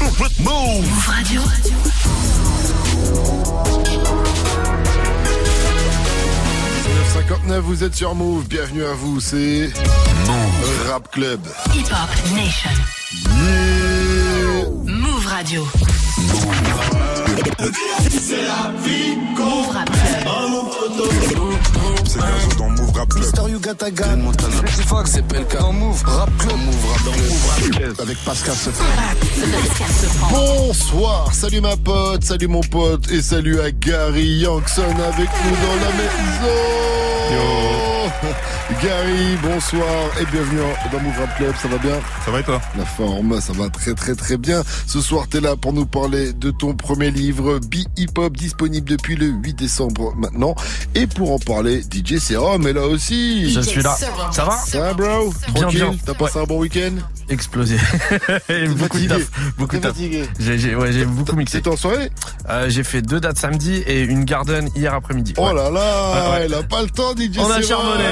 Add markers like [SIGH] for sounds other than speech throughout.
Move Radio. vous êtes sur Move, bienvenue à vous, c'est Move Rap Club. Hip Hop Nation. Yeah. Move Radio. C'est la vie Club. C'est Gazo dans Move Rap Club. Mister Yugataga. C'est Fox, c'est PLK. En Move Rap Club. Move Rap Club. Move Rap Club. Avec Pascal Sefran. Bonsoir, salut ma pote, salut mon pote et salut à Gary Yankson avec nous dans la maison. Gary, bonsoir et bienvenue dans Move Rap Club, ça va bien Ça va et toi? La forme, ça va très très très bien. Ce soir, t'es là pour nous parler de ton premier livre, Be Hip Hop, disponible depuis le 8 décembre maintenant. Et pour en parler, DJ Serum est là aussi. Je suis là. Ça va? Ça va, bro? Bien, Tranquille bien. T'as passé un bon week-end? Explosé. [LAUGHS] beaucoup de fatigué. taf. Beaucoup de T'es taf. fatigué J'ai j'ai- ouais, j'ai beaucoup mixé. C'était en soirée? Euh, j'ai fait deux dates samedi et une garden hier après-midi. Oh Ouais. là là, Ouais, ouais. il a pas le temps, DJ On a Serum. charbonné.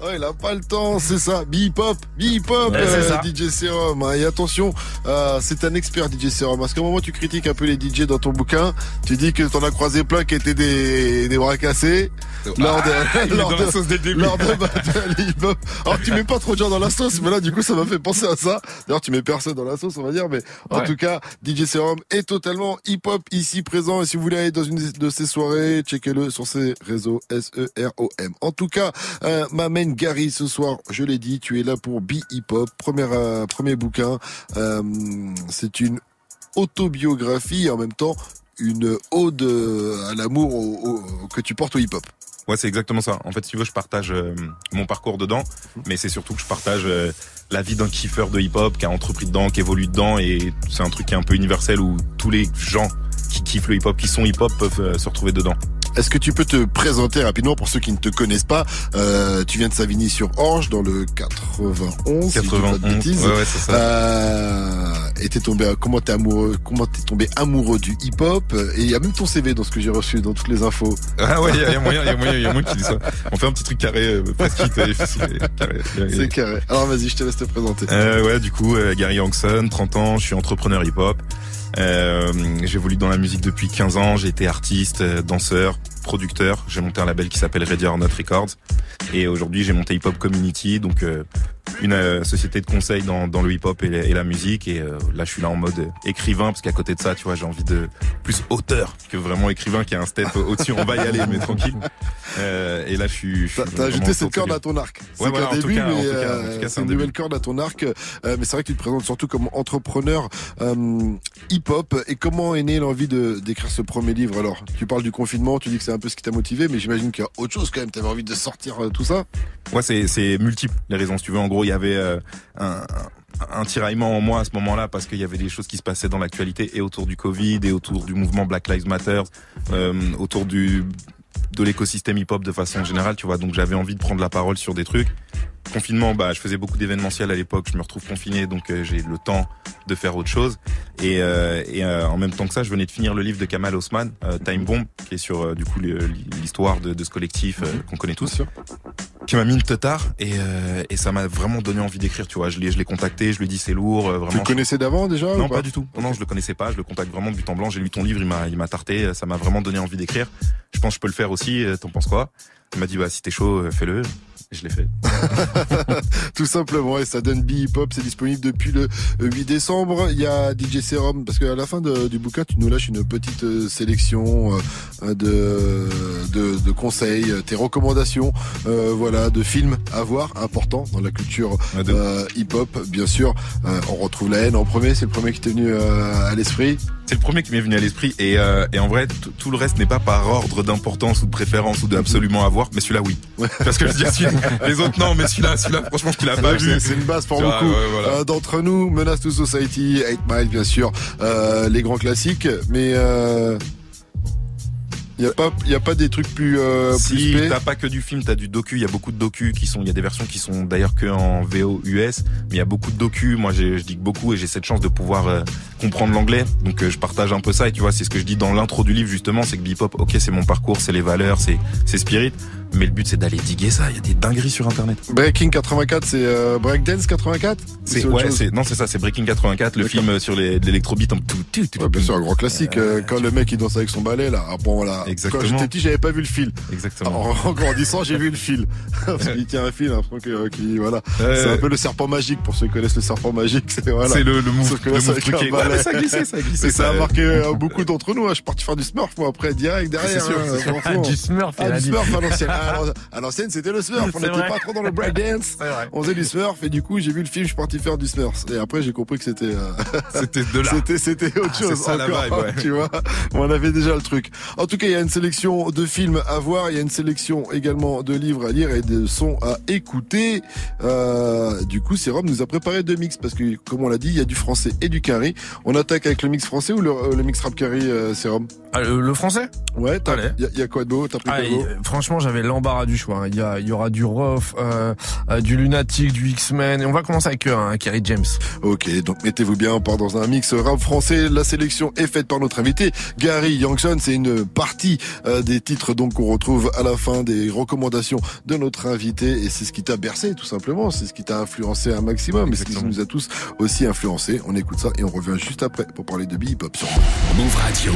Oh, [LAUGHS] il a pas le temps, c'est ça. Hip Hop, Ouais, c'est euh, ça. DJ Serum. hein. Et attention, euh, c'est un expert DJ Serum. Parce qu'à un moment, tu critiques un peu les DJ dans ton bouquin. Tu dis que t'en as croisé plein qui étaient des, des bras cassés. Lors de, Ah, lors de- [LAUGHS] le début. lors de battle hip-hop. Alors tu mets pas trop de gens dans la sauce, mais là du coup ça m'a fait penser à ça. D'ailleurs tu mets personne dans la sauce on va dire, mais en Ouais. tout cas DJ Serum est totalement hip-hop ici présent et si vous voulez aller dans une de ces soirées, checkez-le sur ses réseaux S-E-R-O-M. En tout cas, euh, m'amène Gary ce soir, je l'ai dit, tu es là pour Be Hip-Hop, premier, euh, premier bouquin. Euh, C'est une autobiographie et en même temps une ode euh, à l'amour au- au- que tu portes au hip-hop. Ouais, c'est exactement ça. En fait, si tu veux, je partage euh, mon parcours dedans, mais c'est surtout que je partage euh, la vie d'un kiffeur de hip-hop qui a entrepris dedans, qui évolue dedans, et c'est un truc qui est un peu universel où tous les gens qui kiffent le hip-hop, qui sont hip-hop, peuvent euh, se retrouver dedans. Est-ce que tu peux te présenter rapidement pour ceux qui ne te connaissent pas? Euh, Tu viens de Savigny sur Orge dans le 91. si je dis pas de 91. bêtises. Ouais, ouais, c'est ça. Euh, et t'es tombé, comment t'es amoureux, comment t'es tombé amoureux du hip-hop? Et il y a même ton CV dans ce que j'ai reçu, dans toutes les infos. Ah ouais, il y, a- moyen, il y a moyen, il y a moyen qui dit ça. On fait un petit truc carré, euh, presque carré. C'est carré. Alors vas-y, je te laisse te présenter. Euh, ouais, du coup, euh, Gary Youngson, 30 ans, je suis entrepreneur hip-hop. Euh, J'évolue dans la musique depuis 15 ans. J'ai été artiste, euh, danseur, producteur. J'ai monté un label qui s'appelle Ready or Not Records. Et aujourd'hui, j'ai monté Hip Hop Community, donc euh, une euh, société de conseil dans, dans le hip-hop et, la- et la musique. Et euh, là, je suis là en mode écrivain, parce qu'à côté de ça, tu vois, j'ai envie de plus auteur que vraiment écrivain qui a un step [LAUGHS] au-dessus. On va y aller, mais tranquille. Et là, je suis. T'as ajouté cette corde à ton arc. C'est Ouais, voilà, tout début, cas, mais c'est un une début. nouvelle corde à ton arc. Mais c'est vrai que tu te présentes surtout comme entrepreneur euh, hip-hop. Et comment est née l'envie d'écrire ce premier livre Alors, tu parles du confinement, tu dis que c'est un peu ce qui t'a motivé, mais j'imagine qu'il y a autre chose quand même. T'avais envie de sortir euh, tout ça Ouais, c'est multiple les raisons. Si tu veux, en gros, il y avait euh, un tiraillement en moi à ce moment-là parce qu'il y avait des choses qui se passaient dans l'actualité et autour du Covid et autour du mouvement Black Lives Matter, euh, autour du de l'écosystème hip-hop de façon générale, tu vois. Donc j'avais envie de prendre la parole sur des trucs. Confinement, bah, je faisais beaucoup d'événementiels à l'époque. Je me retrouve confiné, donc euh, j'ai le temps de faire autre chose. Et, euh, et euh, en même temps que ça, je venais de finir le livre de Kamal Osman, Time Bomb, qui est sur du coup l'histoire de, de ce collectif euh, qu'on connaît tous. Sûr. qui m'a mis une teutard et, et ça m'a vraiment donné envie d'écrire tu vois. Je l'ai je l'ai contacté je lui ai dit c'est lourd euh, Tu vraiment le connaissais d'avant déjà non ou pas du tout. Non, je le connaissais pas je le contacte vraiment de but en blanc. J'ai lu ton livre il m'a il m'a tarté ça m'a vraiment donné envie d'écrire. Je pense que je peux le faire aussi t'en penses quoi? Il m'a dit bah si t'es chaud fais-le je l'ai fait [LAUGHS] Tout simplement, et ça donne Be Hip Hop, c'est disponible depuis le 8 décembre. Il y a DJ Serum, parce qu'à la fin de- du bouquin, tu nous lâches une petite euh, sélection euh, de, de, de conseils, euh, tes recommandations, euh, voilà, de films à voir, importants dans la culture Ouais, de- euh, hip hop, bien sûr. Euh, on retrouve la haine en premier, c'est le premier qui t'est venu euh, à l'esprit. c'est le premier qui m'est venu à l'esprit et, euh, et en vrai tout le reste n'est pas par ordre d'importance ou de préférence ou d'absolument avoir mais celui-là oui parce que je dis [LAUGHS] les autres non mais celui-là celui-là franchement tu l'as pas vu C'est une base pour beaucoup. ouais, voilà. Euh, D'entre nous, Menace to Society, 8 Mile, bien sûr, euh, les grands classiques, mais euh, il y a pas, y a pas des trucs plus euh, plus si spé? t'as pas que du film, t'as du docu. Il y a beaucoup de docu qui sont. Il y a des versions qui sont d'ailleurs que en VO US, mais il y a beaucoup de docu. Moi, je dis beaucoup et j'ai cette chance de pouvoir euh, comprendre l'anglais. Donc, euh, je partage un peu ça. Et tu vois, c'est ce que je dis dans l'intro du livre justement, c'est que hip hop, ok, c'est mon parcours, c'est les valeurs, c'est c'est spirit. Mais le but, c'est d'aller diguer ça. Il y a des dingueries sur Internet. Breaking 84, c'est euh, Breakdance 84 C'est ouais, c'est non, c'est ça, c'est Breaking 84, le film sur les l'électrobeat en tout, tout, tout, Ouais, bien sûr, un grand classique. euh, quand le mec il danse avec son balai là, ah, bon là. Exactement. Quand j'étais petit, j'avais pas vu le fil. Exactement. En, en grandissant, j'ai vu le fil. [LAUGHS] Parce qu'il tient un fil, un truc euh, qui voilà. Ouais, c'est un peu le serpent magique pour ceux qui connaissent le serpent magique. C'est voilà. C'est le, le move, que le move truqué. Ouais, mais ça a glissé, ça a glissé. Et ça a marqué euh, beaucoup d'entre nous. hein. Je suis parti faire du Smurf moi après direct derrière. C'est sûr, hein, franchement. du Smurf, Ah, il a du. Smurf à l'ancienne. [LAUGHS] Ah, À l'ancienne, c'était le Smurf. On n'était pas trop dans le breakdance. On faisait du Smurf et du coup, j'ai vu le film, je suis parti faire du Smurf. Et après, j'ai compris que c'était euh, C'était de là. [LAUGHS] c'était c'était autre Ah, chose encore, vibe, ouais. tu vois. On avait déjà le truc. En tout cas, il y a une sélection de films à voir, il y a une sélection également de livres à lire et de sons à écouter. Euh, du coup, Sérum nous a préparé deux mix parce que, comme on l'a dit, il y a du français et du carré. On attaque avec le mix français ou le, euh, le mix rap carré, euh, Sérum Ah, le, le français? Ouais, il y, a- il y a quoi de beau pris Ah, beau et, Franchement, j'avais l'embarras du choix. hein. Il y, y aura du Roth, euh, du Lunatic, du X-Men. Et on va commencer avec hein, Kerry James. Ok, donc mettez-vous bien, on part dans un mix rap français. La sélection est faite par notre invité, Gary Youngson. C'est une partie euh, des titres donc qu'on retrouve à la fin des recommandations de notre invité. Et c'est ce qui t'a bercé, tout simplement. C'est ce qui t'a influencé un maximum. Et c'est ce qui nous a tous aussi influencé. On écoute ça et on revient juste après pour parler de hip-hop sur Move Radio.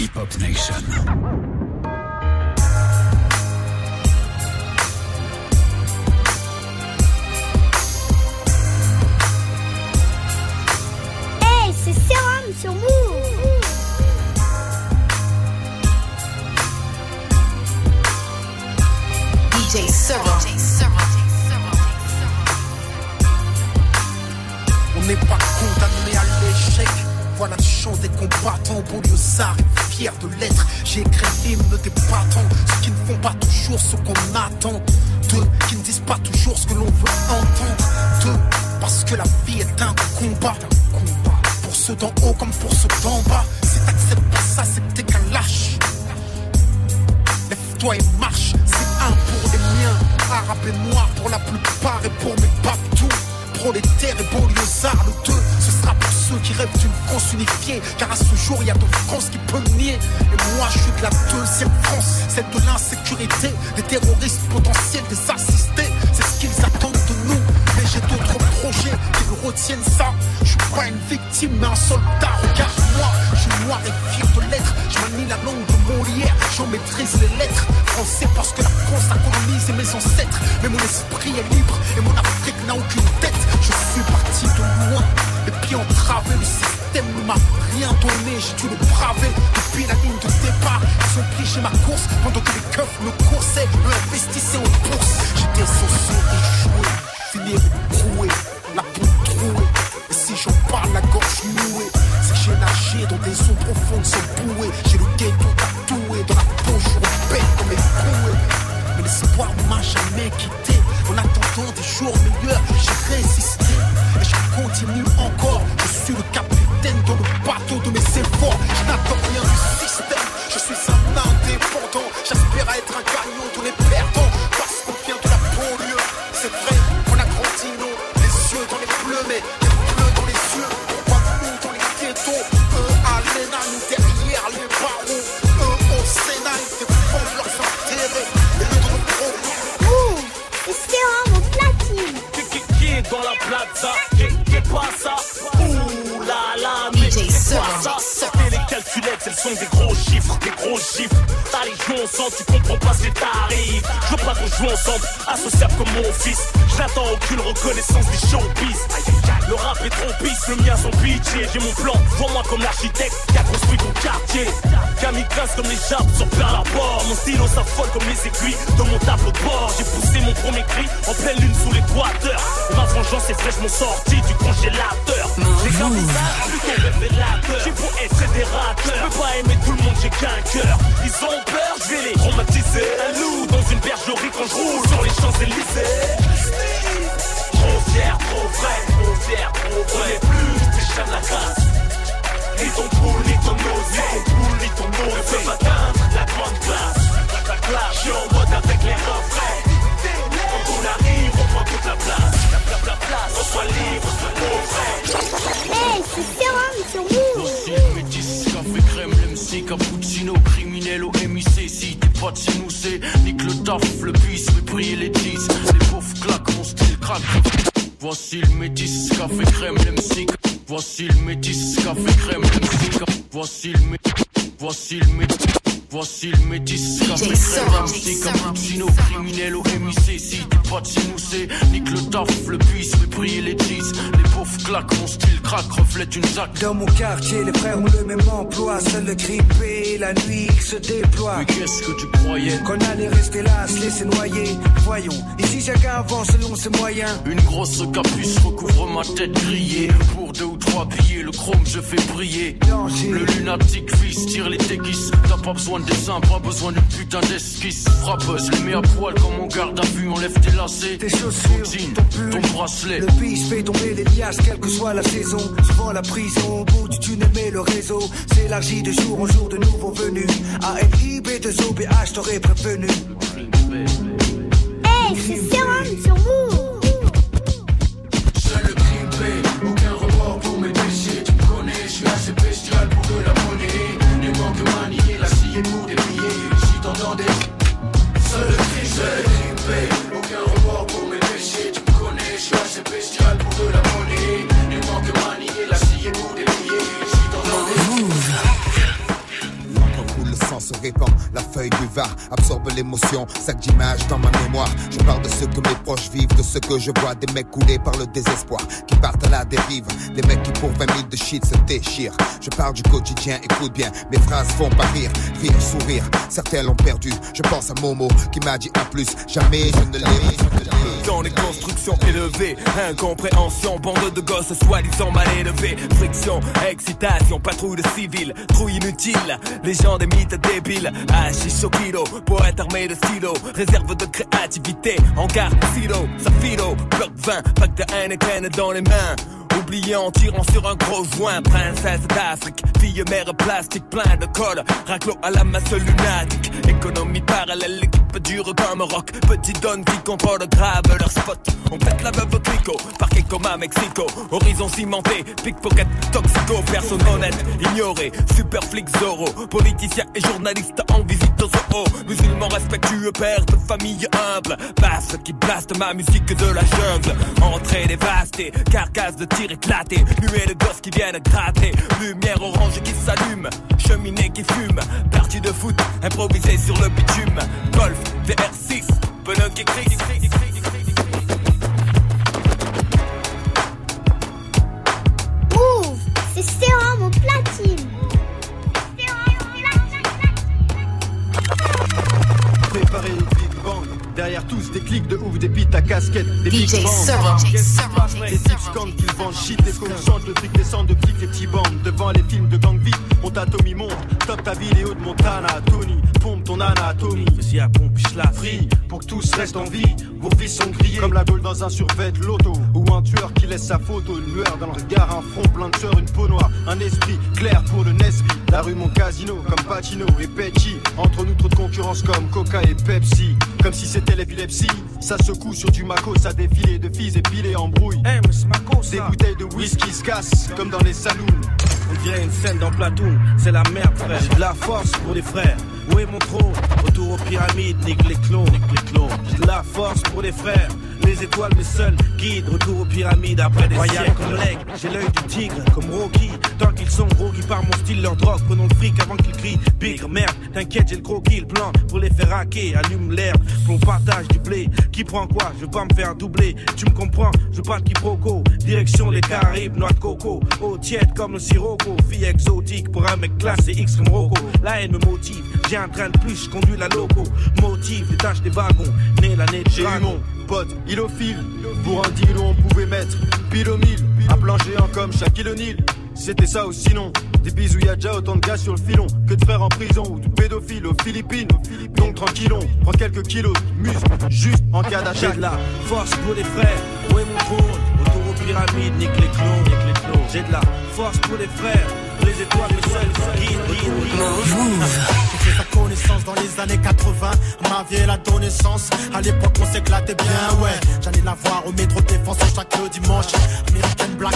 Hip Hop Nation. Hey, c'est Sérum sur Move On n'est pas condamné à l'échec. Voilà le chant des combattants, banlieusards et fiers de l'être. J'ai écrit l'hymne des battants, ceux qui ne font pas toujours ce qu'on attend. D'eux qui ne disent pas toujours ce que l'on veut entendre. D'eux, parce que la vie est un combat. Pour ceux d'en haut comme pour ceux d'en bas. C'est accepter ça, c'est t'es qu'un lâche. Lève-toi et marche, arabes et noirs pour la plupart et pour mes papetous. Prolétaires et banlieusards, le deux, ce sera pour ceux qui rêvent d'une France unifiée. Car à ce jour, il y a de France qui peut nier. Et moi, je suis de la deuxième France, celle de l'insécurité, des terroristes potentiels, des assistés. C'est ce qu'ils attendent de nous. Mais j'ai d'autres projets qui me retiennent ça. Je suis pas une victime, mais un soldat. Regarde-moi, je suis noir et fier de l'être. Manie la langue de Molière, j'en maîtrise les lettres. Français parce que la France a colonisé mes ancêtres. Mais mon esprit est libre et mon Afrique n'a aucune tête. Je suis parti de loin, les pieds entravés. Le système ne m'a rien donné, j'ai dû le braver. Depuis la ligne de départ, ils ont pris chez ma course pendant que les keufs me coursaient, me investissaient en bourse. J'étais censé échouer, finir écroué, la peau trouée. Et si j'en parle, la gorge nouée, c'est j'ai nagé dans des eaux profondes sans bouée. Le ghetto tatoué, dans la peau, je dans mes bouées. Mais l'espoir ne m'a jamais quitté. En attendant joue ensemble, associable comme mon fils. Je n'attends aucune reconnaissance des showbiz Le rap est trop pisse, le mien son pitié. J'ai mon plan, vois-moi comme l'architecte qui a construit ton quartier. Kamikaze comme les jappes sur Pearl Harbor Mon stylo s'affole comme les aiguilles de mon tableau de bord. J'ai poussé mon premier cri en pleine lune sous l'équateur ma vengeance est fraîchement sortie du congélateur. J'ai qu'un visage plutôt révélateur. J'ai beau être fédérateur Je peux pas aimer tout le monde, j'ai qu'un cœur. Ils ont peur, je vais les traumatiser Un loup dans une bergerie quand je roule sur les Champs-Élysées fier, trop vrai, trop fier, trop vrai. Plus, tes chats de la grâce ni ton poule, ni ton nose, ni ton poule, ni ton nose Ne peuvent atteindre la grande classe. La classe, je suis en mode avec les refrains. Quand on arrive, on prend toute la place. La, la, la place, on soit libre, au vrai. Hey, c'est Sérum sur Move Métis, café crème, l'MC, cappuccino, criminel au MIC Si t'es pas de chez nous, taf, le bis, fait briller les 10. Les pauvres claquent, mon style craque. Voici le métis, café crème, l'MC. Voici le métis, café crème, l'MC. Voici le métis, voici le métis. Voici le métis, café crème, cappuccino, criminel au MIC. Si t'es pas de chez nous, c'est nique le taf, le fait briller les 10. Les pauvres claquent, mon style craque, reflète une zac. Dans mon quartier, les frères ont le même emploi. Seul le grippé, la nuit qui se déploie. Mais qu'est-ce que tu croyais? Qu'on allait rester là, se laisser noyer. Voyons, ici chacun avance selon ses moyens. Une grosse capuce recouvre ma tête grillée. Pour deux ou trois billets, le chrome je fais briller. Le lunatique fils tire les déguises. T'as pas besoin de dessin, pas besoin de putain d'esquisse. Frappeuse, les mets à poil comme on garde à vue, enlève tes lacets. Tes chaussures, ton jean, ton pull, ton bracelet. Le bis fait tomber les liasses, quelle que soit la saison. Souvent la prison, au bout du tunnel, mais le réseau s'élargit de jour en jour de nouveaux venus. ALIB, de OBH, t'aurais prévenu. Hey, c'est Sérum sur vous. Seul le le grippé, aucun remords pour mes péchés. Tu me connais, je suis assez bestial pour de la monnaie. Ne manque manier la scie pour des billets. T'entendais, L'encre coule, le sang se répand, la feuille du var absorbe l'émotion, sac d'images dans ma mémoire. Ce que mes proches vivent, de ce que je vois, des mecs coulés par le désespoir, qui partent à la dérive, des mecs qui pour 20 000 de shit se déchirent. Je parle du quotidien, écoute bien, mes phrases font pas rire, rire, sourire. Certains l'ont perdu, je pense à Momo qui m'a dit à plus, jamais je ne l'ai. Dans les constructions élevées, incompréhension, bande de gosses soi-disant mal élevés, friction, excitation, patrouille de civils, trouille inutile, les gens des mythes débiles, hachiche au kilo, poète armé de stylo, réserve de créativité, garde silo, safilo, bloc 20, pack de Heineken dans les mains. Oublié en tirant sur un gros joint, princesse d'Afrique, fille mère plastique, plein de colle, raclo à la masse lunatique, économie parallèle, l'équipe dure comme rock, petit donne qui contrôle grave leur spot. On pète la veuve clico, parquet comme à Mexico, horizon cimenté, pickpocket, toxico, personne honnête, ignoré, super flic Zorro, politicien et journaliste en visite au zoo, musulman respectueux, père de famille humble, basse qui blaste ma musique de la jungle, entrée dévastée, carcasse de tir éclaté, nuée de gosses qui viennent gratter, lumière orange qui s'allume, cheminée qui fume, partie de foot improvisée sur le bitume, golf, VR6, pneu qui crie, qui crie, qui crie, qui crie, qui crie. Move, c'est Sérum au platine. Derrière tous des clics de ouf, des beats à casquette, des DJ bangs. Serum. Qu'est-ce qui se passe Les types scandent qu'ils vendent shit, les qu'on chante, le truc descend de clics, les petits bandes. Devant les films de gang vite, on t'atomie monte. Top ta vidéo de Montana, Tony, pompe ton anatomie. Si à pompe, je la Free, pour que tous restent en vie. Vos vies sont grillées comme la gaule dans un survêt loto. Ou un tueur qui laisse sa photo, une lueur dans le regard, un front plein de sueur, une peau noire, un esprit clair pour le Nesby. La rue, mon casino, comme Pacino et Petty. Entre nous, trop de concurrence comme Coca et Pepsi. Comme si c'était l'épilepsie. Ça secoue sur du Mako, ça défilé de filles épilées en brouille. Eh, mais c'est ma cause, Des bouteilles de whisky se cassent comme dans les saloons. On dirait une scène dans Platoon, c'est la merde frère. J'ai de la force pour les frères. Où est mon trône? Retour aux pyramides, nique les clones, nique les clones. J'ai de la force pour les frères. Les étoiles, mes seuls guides. Retour aux pyramides après des Royal siècles. comme l'aigle. J'ai l'œil du tigre, comme Rocky. Tant qu'ils sont gros, qui par mon style, leur drogue. Prenons le fric avant qu'ils crient. Bigre, merde, t'inquiète, j'ai le croquis, le plan pour les faire hacker. Allume l'herbe, pour le partage du blé. Qui prend quoi? Je veux pas me faire doubler. Tu me comprends? Je veux pas de quiproquo. Direction les Caraïbes, noix de coco. Eau tiède comme le sirocco. Fille exotique pour un mec classé X comme Rocco. La haine me motive. J'ai un train de plus, je conduis la loco. Motive, détache des wagons. Né l'année de J'ai eu mon pote, il au fil. Pour un deal où on pouvait mettre pile au mille. Un plan géant comme Shaquille O'Neal. C'était ça ou sinon Des bisous, y a déjà autant de gars sur le filon Que de frères en prison ou de pédophiles aux Philippines Donc tranquillon, prends quelques kilos de muscle Juste en cas J'ai d'attaque de la force pour les frères. Où est mon trône Autour aux pyramides, nique les clones, nique les clones. J'ai de la force pour les frères. Les étoiles, mes seuls guides, guides, connaissance dans les années 80. Ma vie, donné sens. À l'époque, on s'éclatait bien, ouais. J'allais la voir au métro défense chaque dimanche. American Black,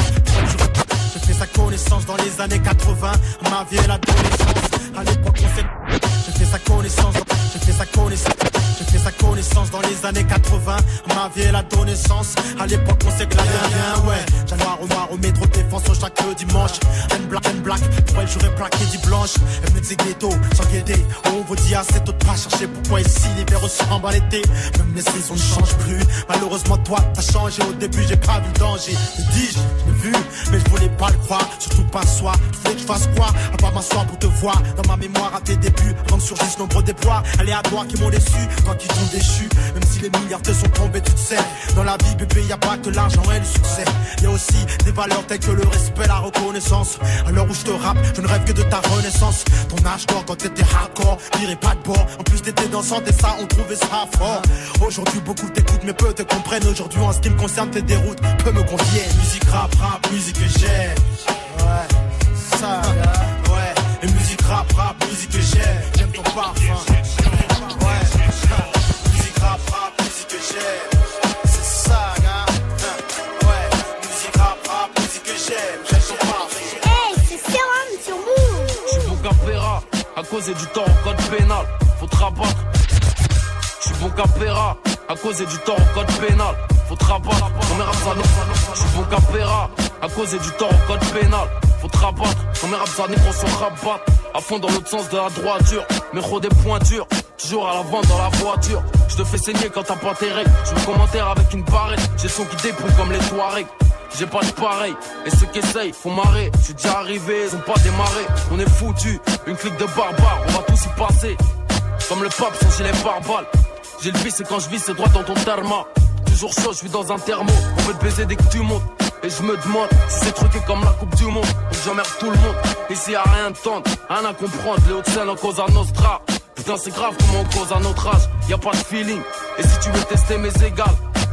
j'ai fait sa connaissance dans les années 80. Ma vie, donné sens. À l'époque, on s'éclatait. J'ai fait sa connaissance. J'ai fait sa connaissance. J'ai fait sa connaissance dans les années 80. Ma vie, elle a donné sens. À l'époque, on gladé rien, ouais. Januar au noir au métro défense chaque dimanche. And black and black, pour elle, j'aurais plaqué dit blanche. Elle me disait ghetto, sans guider. On vous dit assez tôt de pas chercher pourquoi ici l'hiver ressemble à l'été? Même les saisons ne changent plus. Malheureusement, toi, t'as changé. Au début, j'ai pas vu le danger. Je dis-je, je l'ai vu, mais je voulais pas le croire. Surtout pas soi. Fasse quoi À part m'asseoir pour te voir. Dans ma mémoire à tes débuts, avant que surgissent nombreux déboires. Aléatoires qui m'ont déçu, toi qui t'ont déchu. Même si les milliards te sont tombés, tu te sais. Dans la vie, bébé, y a pas que l'argent et le succès. Y a aussi des valeurs telles que le respect, la reconnaissance. À l'heure où je te rappe, je ne rêve que de ta renaissance. Ton âge d'or quand t'étais hardcore, n'irais pas de bord. En plus, t'étais dansante et ça, on trouvait ça fort. Aujourd'hui, beaucoup t'écoutent, mais peu te comprennent. Aujourd'hui, en ce qui me concerne, tes déroutes peu me conviennent. Musique rap, rap, musique que j'aime. Ouais, ça, ouais. Et musique rap, rap, musique que j'aime. J'aime ton parfum. Ouais, musique rap, rap, musique que j'aime. C'est ça, gars. Ouais, musique rap, rap, musique que j'aime. J'aime ton parfum. Hey, c'est Sérum sur Move. Je suis bon capéra, à cause du tort au code pénal, faut te rabattre. Je suis bon capéra, à cause du tort au code pénal, faut te rabattre. Je suis bon capéra, à cause du tort au code pénal, faut te rabattre. Comme Ramzani, qu'on se rabatte, à fond dans l'autre sens de la droiture, mais des points durs. Toujours à l'avant dans la voiture, je te fais saigner quand t'as pas tes règles. Je me commentaire avec une barrette, j'ai son qui débrouille comme les Touaregs. J'ai pas de pareil, et ceux qui essayent font marrer. Je suis déjà arrivé, ils ont pas démarré. On est foutu, une clique de barbares, on va tous y passer. Comme le pape sans gilet pare-balles. J'ai le vice et quand je vis c'est droit dans ton therma. Toujours chaud, je suis dans un thermo. On veut te baiser dès que tu montes. Et je me demande si c'est truqué comme la Coupe du Monde. J'emmerde tout le monde. Ici a rien de tendre, rien à comprendre. Les Hauts-de-Seine en cause à Nostra. Putain, c'est grave comment on cause à notre âge. Y a pas de feeling. Et si tu veux tester mes égales,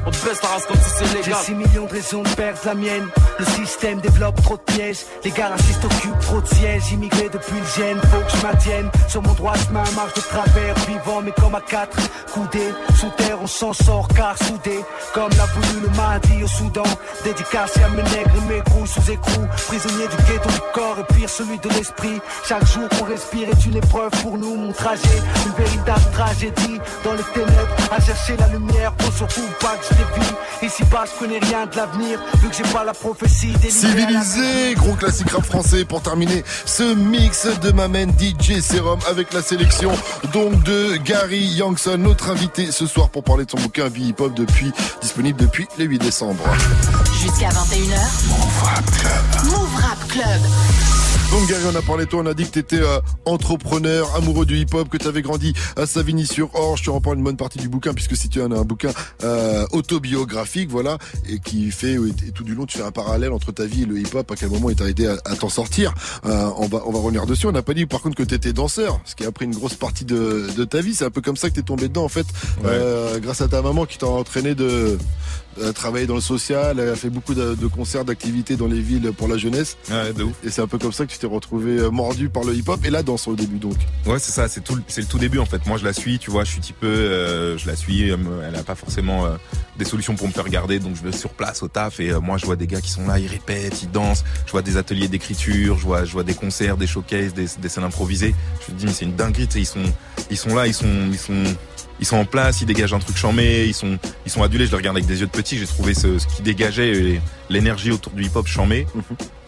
on te baisse ta race comme si c'est J'ai légal. 6 millions de raisons de perdre la mienne. Le système développe trop de pièges. Les gars racistes occupent trop de sièges. Immigré depuis le gène, faut que je maintienne. Sur mon droit chemin, marche de travers. Vivant, mais comme à quatre. Coudés, sous terre, on s'en sort car soudés. Comme l'a voulu le Mahdi au Soudan. Dédicacé à mes nègres et mes grouilles sous écrou. Prisonnier du ghetto du corps et pire celui de l'esprit. Chaque jour qu'on respire est une épreuve pour nous. Mon trajet, une véritable tragédie. Dans les ténèbres, à chercher la lumière. Faut surtout pas que dévie. Ici bas, je connais rien de l'avenir. Vu que j'ai pas la prophétie des Civilisé, gros classique rap français pour terminer ce mix de Mamen DJ Serum avec la sélection donc de Gary Youngson, notre invité ce soir pour parler de son bouquin Vie Hip Hop depuis disponible depuis le 8 décembre. Jusqu'à 21h. Move Rap Club. Move Rap Club. Donc Gary, on a parlé de toi, on a dit que tu étais entrepreneur, amoureux du hip-hop, que tu avais grandi à Savigny-sur-Orge. Tu reprends une bonne partie du bouquin puisque si tu as un bouquin euh, autobiographique, voilà, et qui fait et tout du long tu fais un parallèle entre ta vie et le hip-hop. À quel moment il t'a aidé à, à t'en sortir Euh, On va on va revenir dessus. On n'a pas dit par contre que tu étais danseur, ce qui a pris une grosse partie de, de ta vie. C'est un peu comme ça que t'es tombé dedans en fait, euh, grâce à ta maman qui t'a entraîné de euh, travailler dans le social, elle a fait beaucoup de, de concerts, d'activités dans les villes pour la jeunesse. Et c'est un peu comme ça que tu t'es retrouvé euh, mordu par le hip-hop et la danse au début donc. Ouais, c'est ça, c'est tout, le- c'est le tout début en fait. Moi, je la suis, tu vois, je suis un petit peu, euh, je la suis. Elle, elle a pas forcément euh, des solutions pour me faire regarder, donc je vais sur place au taf et euh, moi, je vois des gars qui sont là, ils répètent, ils dansent. Je vois des ateliers d'écriture, je vois, je vois des concerts, des showcases, des, des scènes improvisées. Je me dis, mais c'est une dinguerie, tu sais, ils sont, ils sont là, ils sont, ils sont. Ils sont en place, ils dégagent un truc chambé, ils sont, ils sont adulés. Je les regarde avec des yeux de petit. J'ai trouvé ce, ce qui dégageait l'énergie autour du hip-hop chambé.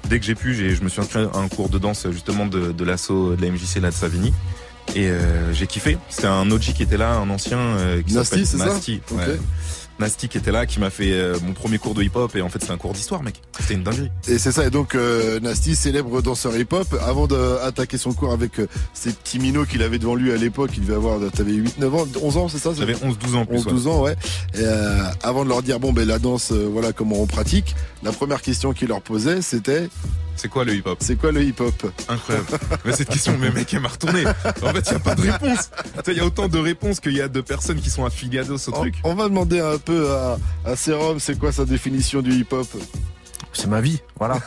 Dès que j'ai pu, je me suis inscrit à un cours de danse justement de, de l'assaut de la MJC là de Savigny. Et euh, j'ai kiffé. C'était un OG qui était là, un ancien euh, qui Nasty, s'appelle c'est ça Nasty. Ouais. Nasty qui était là, qui m'a fait euh, mon premier cours de hip-hop et en fait c'est un cours d'histoire, mec. C'était une dinguerie. Et c'est ça, et donc euh, Nasty, célèbre danseur hip-hop, avant d'attaquer son cours avec euh, ces petits minots qu'il avait devant lui à l'époque, il devait avoir, t'avais 8, 9 ans, 11 ans, c'est ça J'avais 11, 12 ans en plus. 11, 12 ans, ouais. Et, euh, avant de leur dire, bon, ben la danse, euh, voilà comment on pratique, la première question qu'il leur posait, c'était... C'est quoi le hip-hop C'est quoi le hip-hop Incroyable. Mais cette question, mais mec, elle m'a retourné. En fait, il n'y a pas de réponse. Il y a autant de réponses qu'il y a de personnes qui sont affiliados au truc. On va demander un peu à, à Serum, c'est quoi sa définition du hip-hop C'est ma vie, voilà.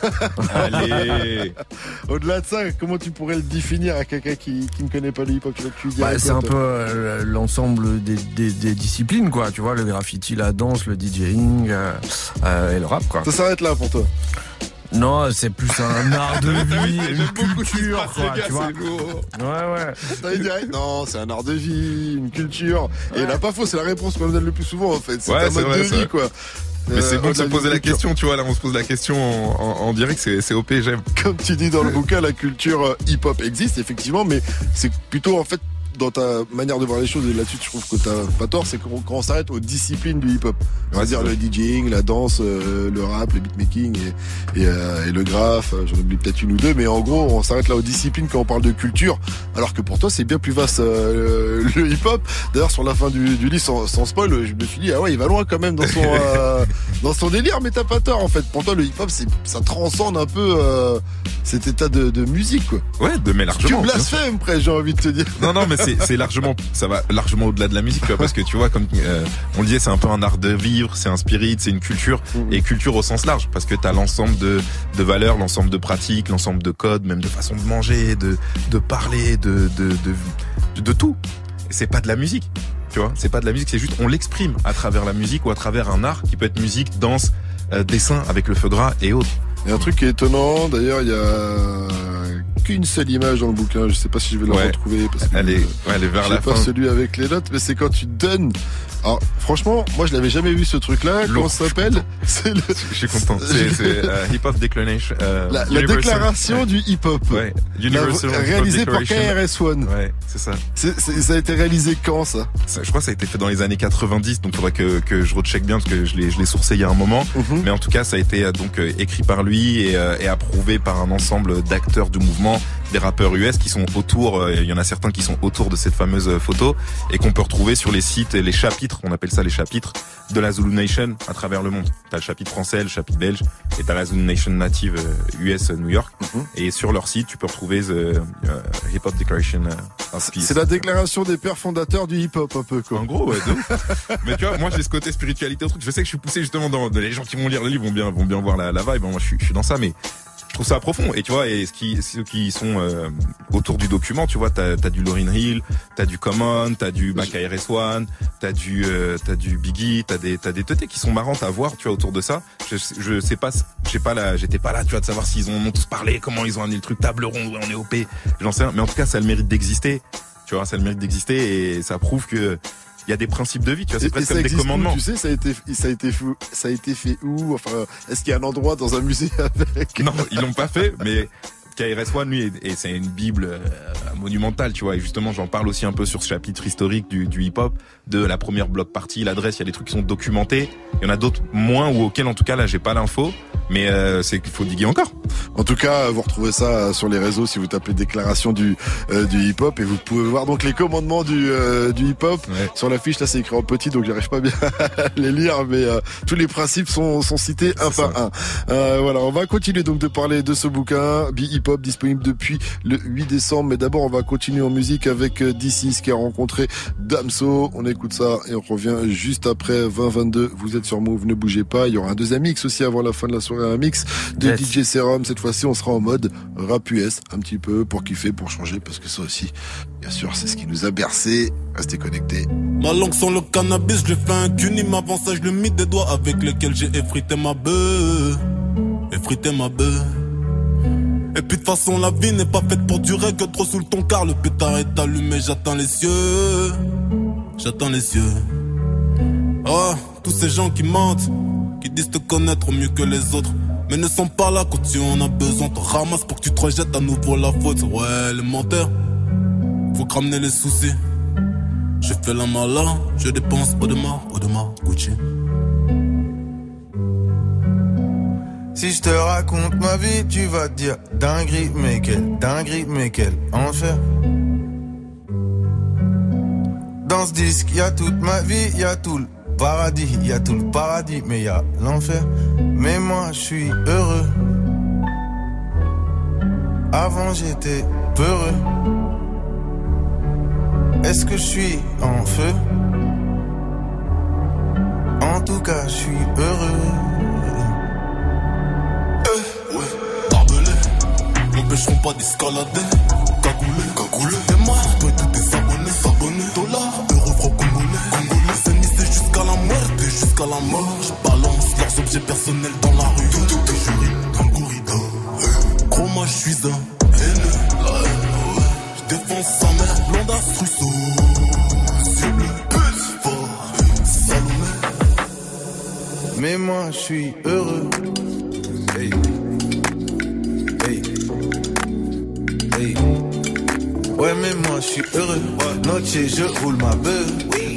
Allez [LAUGHS] Au-delà de ça, comment tu pourrais le définir à quelqu'un qui, qui ne connaît pas le hip-hop Bah, c'est un peu euh, l'ensemble des, des- des disciplines, quoi. Tu vois, le graffiti, la danse, le DJing euh, euh, et le rap, quoi. Ça s'arrête là pour toi Non, c'est plus un [LAUGHS] art de vie, une culture, Ce quoi, gars, tu vois. lourd. Ouais, ouais. T'as dit direct, non, c'est un art de vie, une culture. Et là, pas faux, c'est la réponse qu'on me donne le plus souvent, en fait. C'est Ouais, un c'est mode vrai, de vie, quoi. Mais Euh, c'est bon de se poser la question, tu vois. Là, on se pose la question en, en- en direct, c'est c'est OP, j'aime. Comme tu dis dans le bouquin, la culture euh, hip-hop existe, effectivement, mais c'est plutôt, en fait, dans ta manière de voir les choses, et là-dessus, je trouve que t'as pas tort, c'est quand quand on s'arrête aux disciplines du hip-hop. C'est-à-dire c'est le DJing, la danse, euh, le rap, le beatmaking et, et, euh, et le graphe. euh, J'en oublie peut-être une ou deux, mais en gros, on s'arrête là aux disciplines quand on parle de culture. Alors que pour toi, c'est bien plus vaste euh, le hip-hop. D'ailleurs, sur la fin du, du livre, sans, sans spoil, je me suis dit ah ouais, il va loin quand même dans son [LAUGHS] dans son délire. Mais t'as pas tort en fait. Pour toi, le hip-hop, c'est ça transcende un peu cet état de, de musique quoi. Ouais, de mais Tu largement. sûr. blasphèmes, presque, j'ai envie de te dire. Non, non, mais c'est [LAUGHS] c'est largement, ça va largement au-delà de la musique, tu vois, parce que tu vois, comme euh, on le disait, c'est un peu un art de vivre, c'est un spirit, c'est une culture, et culture au sens large, parce que t'as l'ensemble de, de valeurs, l'ensemble de pratiques, l'ensemble de codes, même de façon de manger, de, de parler, de, de, de, de tout. C'est pas de la musique, tu vois, c'est pas de la musique, c'est juste, on l'exprime à travers la musique ou à travers un art qui peut être musique, danse, euh, dessin avec le feu gras et autres. Il y a un truc qui est étonnant, d'ailleurs, il y a qu'une seule image dans le bouquin, je sais pas si je vais la Ouais. retrouver parce que Elle est, ouais, elle est vers la pas fin. celui avec les notes, mais c'est quand tu donnes. Alors, franchement, moi je l'avais jamais vu ce truc-là. Comment ça s'appelle [LAUGHS] C'est le- Je suis content. [LAUGHS] C'est euh, Hip Hop Declaration. euh, la, déclaration Ouais. du hip-hop. Ouais, Universal La- Hip Hop réalisé par. KRS-One. Ouais, c'est ça. Ça a été réalisé quand ça Ça, Je crois que ça a été fait dans les années 90, donc faudrait que, que je recheck bien parce que je l'ai sourcé il y a un moment. Mhm. Mais en tout cas, ça a été euh, donc euh, écrit par lui et, euh, et approuvé par un ensemble d'acteurs du mouvement, des rappeurs US qui sont autour. euh, Il y en a certains qui sont autour de cette fameuse euh, photo et qu'on peut retrouver sur les sites et les chapitres. On appelle ça les chapitres de la Zulu Nation à travers le monde. T'as le chapitre français, le chapitre belge et t'as la Zulu Nation native US euh, New York. Mhm. Et sur leur site, tu peux retrouver the Hip Hop Declaration. C'est la déclaration des pères fondateurs du hip-hop un peu quoi. En gros, ouais. [LAUGHS] Mais tu vois, moi j'ai ce côté spiritualité au truc. Je sais que je suis poussé justement dans les gens qui vont lire le livre vont bien vont bien voir la, la vibe. Moi je suis, je suis dans ça, mais je trouve ça profond. Et tu vois, et ce qui ceux qui sont euh, autour du document, tu vois, t'as as du Lauryn Hill, t'as du Common, t'as du Mac One, t'as du euh, t'as du Biggie, t'as des t'as des teutés qui sont marrantes à voir, tu vois, autour de ça. Je, je sais pas, j'ai pas là, j'étais pas là, tu vois, de savoir s'ils en ont tous parlé, comment ils ont amené le truc, table ronde, on est OP, j'en sais rien. Mais en tout cas, ça a le mérite d'exister. Tu vois, ça a le mérite d'exister et ça prouve que il y a des principes de vie, tu vois, c'est presque comme des où, commandements. tu sais, ça a été, ça a été, fou- ça a été fait où? Enfin, est-ce qu'il y a un endroit dans un musée [LAUGHS] avec? Non, ils l'ont pas fait, mais KRS-One, lui, et c'est une bible euh, monumentale, tu vois. Et justement, j'en parle aussi un peu sur ce chapitre historique du, du hip-hop, de la première bloc partie, l'adresse, il y a des trucs qui sont documentés. Il y en a d'autres moins ou auxquels, en tout cas, là, j'ai pas l'info. Mais euh, c'est qu'il faut diguer encore. En tout cas, vous retrouvez ça sur les réseaux si vous tapez déclaration du euh, du hip-hop et vous pouvez voir donc les commandements du euh, du hip-hop sur la fiche. Là, c'est écrit en petit, donc j'arrive pas bien [LAUGHS] à les lire, mais euh, tous les principes sont sont cités un par un. Euh, voilà, on va continuer donc de parler de ce bouquin, Be Hip Disponible depuis le 8 décembre. Mais d'abord, on va continuer en musique avec euh, D6 qui a rencontré Damso. On écoute ça et on revient juste après 2022. Vous êtes sur Move, ne bougez pas. Il y aura un deuxième mix aussi avant la fin de la soirée, un mix de Yes. DJ Serum. Cette fois-ci, on sera en mode rap US un petit peu pour kiffer, pour changer, parce que ça aussi, bien sûr, c'est ce qui nous a bercé. Restez connectés. Ma langue sans le cannabis, je lui fais un cunim avant ça, je lui mis des doigts avec lesquels j'ai effrité ma bœuf. Effrité ma bœuf. Et puis de toute façon, la vie n'est pas faite pour durer que trop sous le ton car le pétard est allumé, j'attends les cieux. J'attends les cieux. Oh, tous ces gens qui mentent, qui disent te connaître mieux que les autres. Mais ne sont pas là quand tu en as besoin. Te ramasse pour que tu te rejettes à nouveau la faute. Ouais, les menteurs, faut que ramener les soucis. Je fais la malin, je dépense Audemars, Audemars, Gucci. Si je te raconte ma vie, tu vas dire dinguerie, mais quelle dinguerie, mais quel enfer. Dans ce disque, y a toute ma vie, y a tout le paradis, y a tout le paradis, mais y a l'enfer. Mais moi, je suis heureux. Avant, j'étais peureux. Est-ce que je suis en feu? En tout cas, je suis heureux. M'empêcheront pas d'escalader. Cagoulé, cagoulé. Et moi, je dois tous des abonnés, s'abonner. Dollars, euros, francs congolais. Congolais, nissé jusqu'à la mort, et jusqu'à la mort. Je balance leurs objets personnels dans la rue. Tout, tout est juré, dans le gorille, Gros, moi, je suis un haineux. Je défonce sa mère, blonde à Salomé. Mais moi, je suis heureux. Ouais, mais moi, je suis heureux. Noche, je roule ma beuh.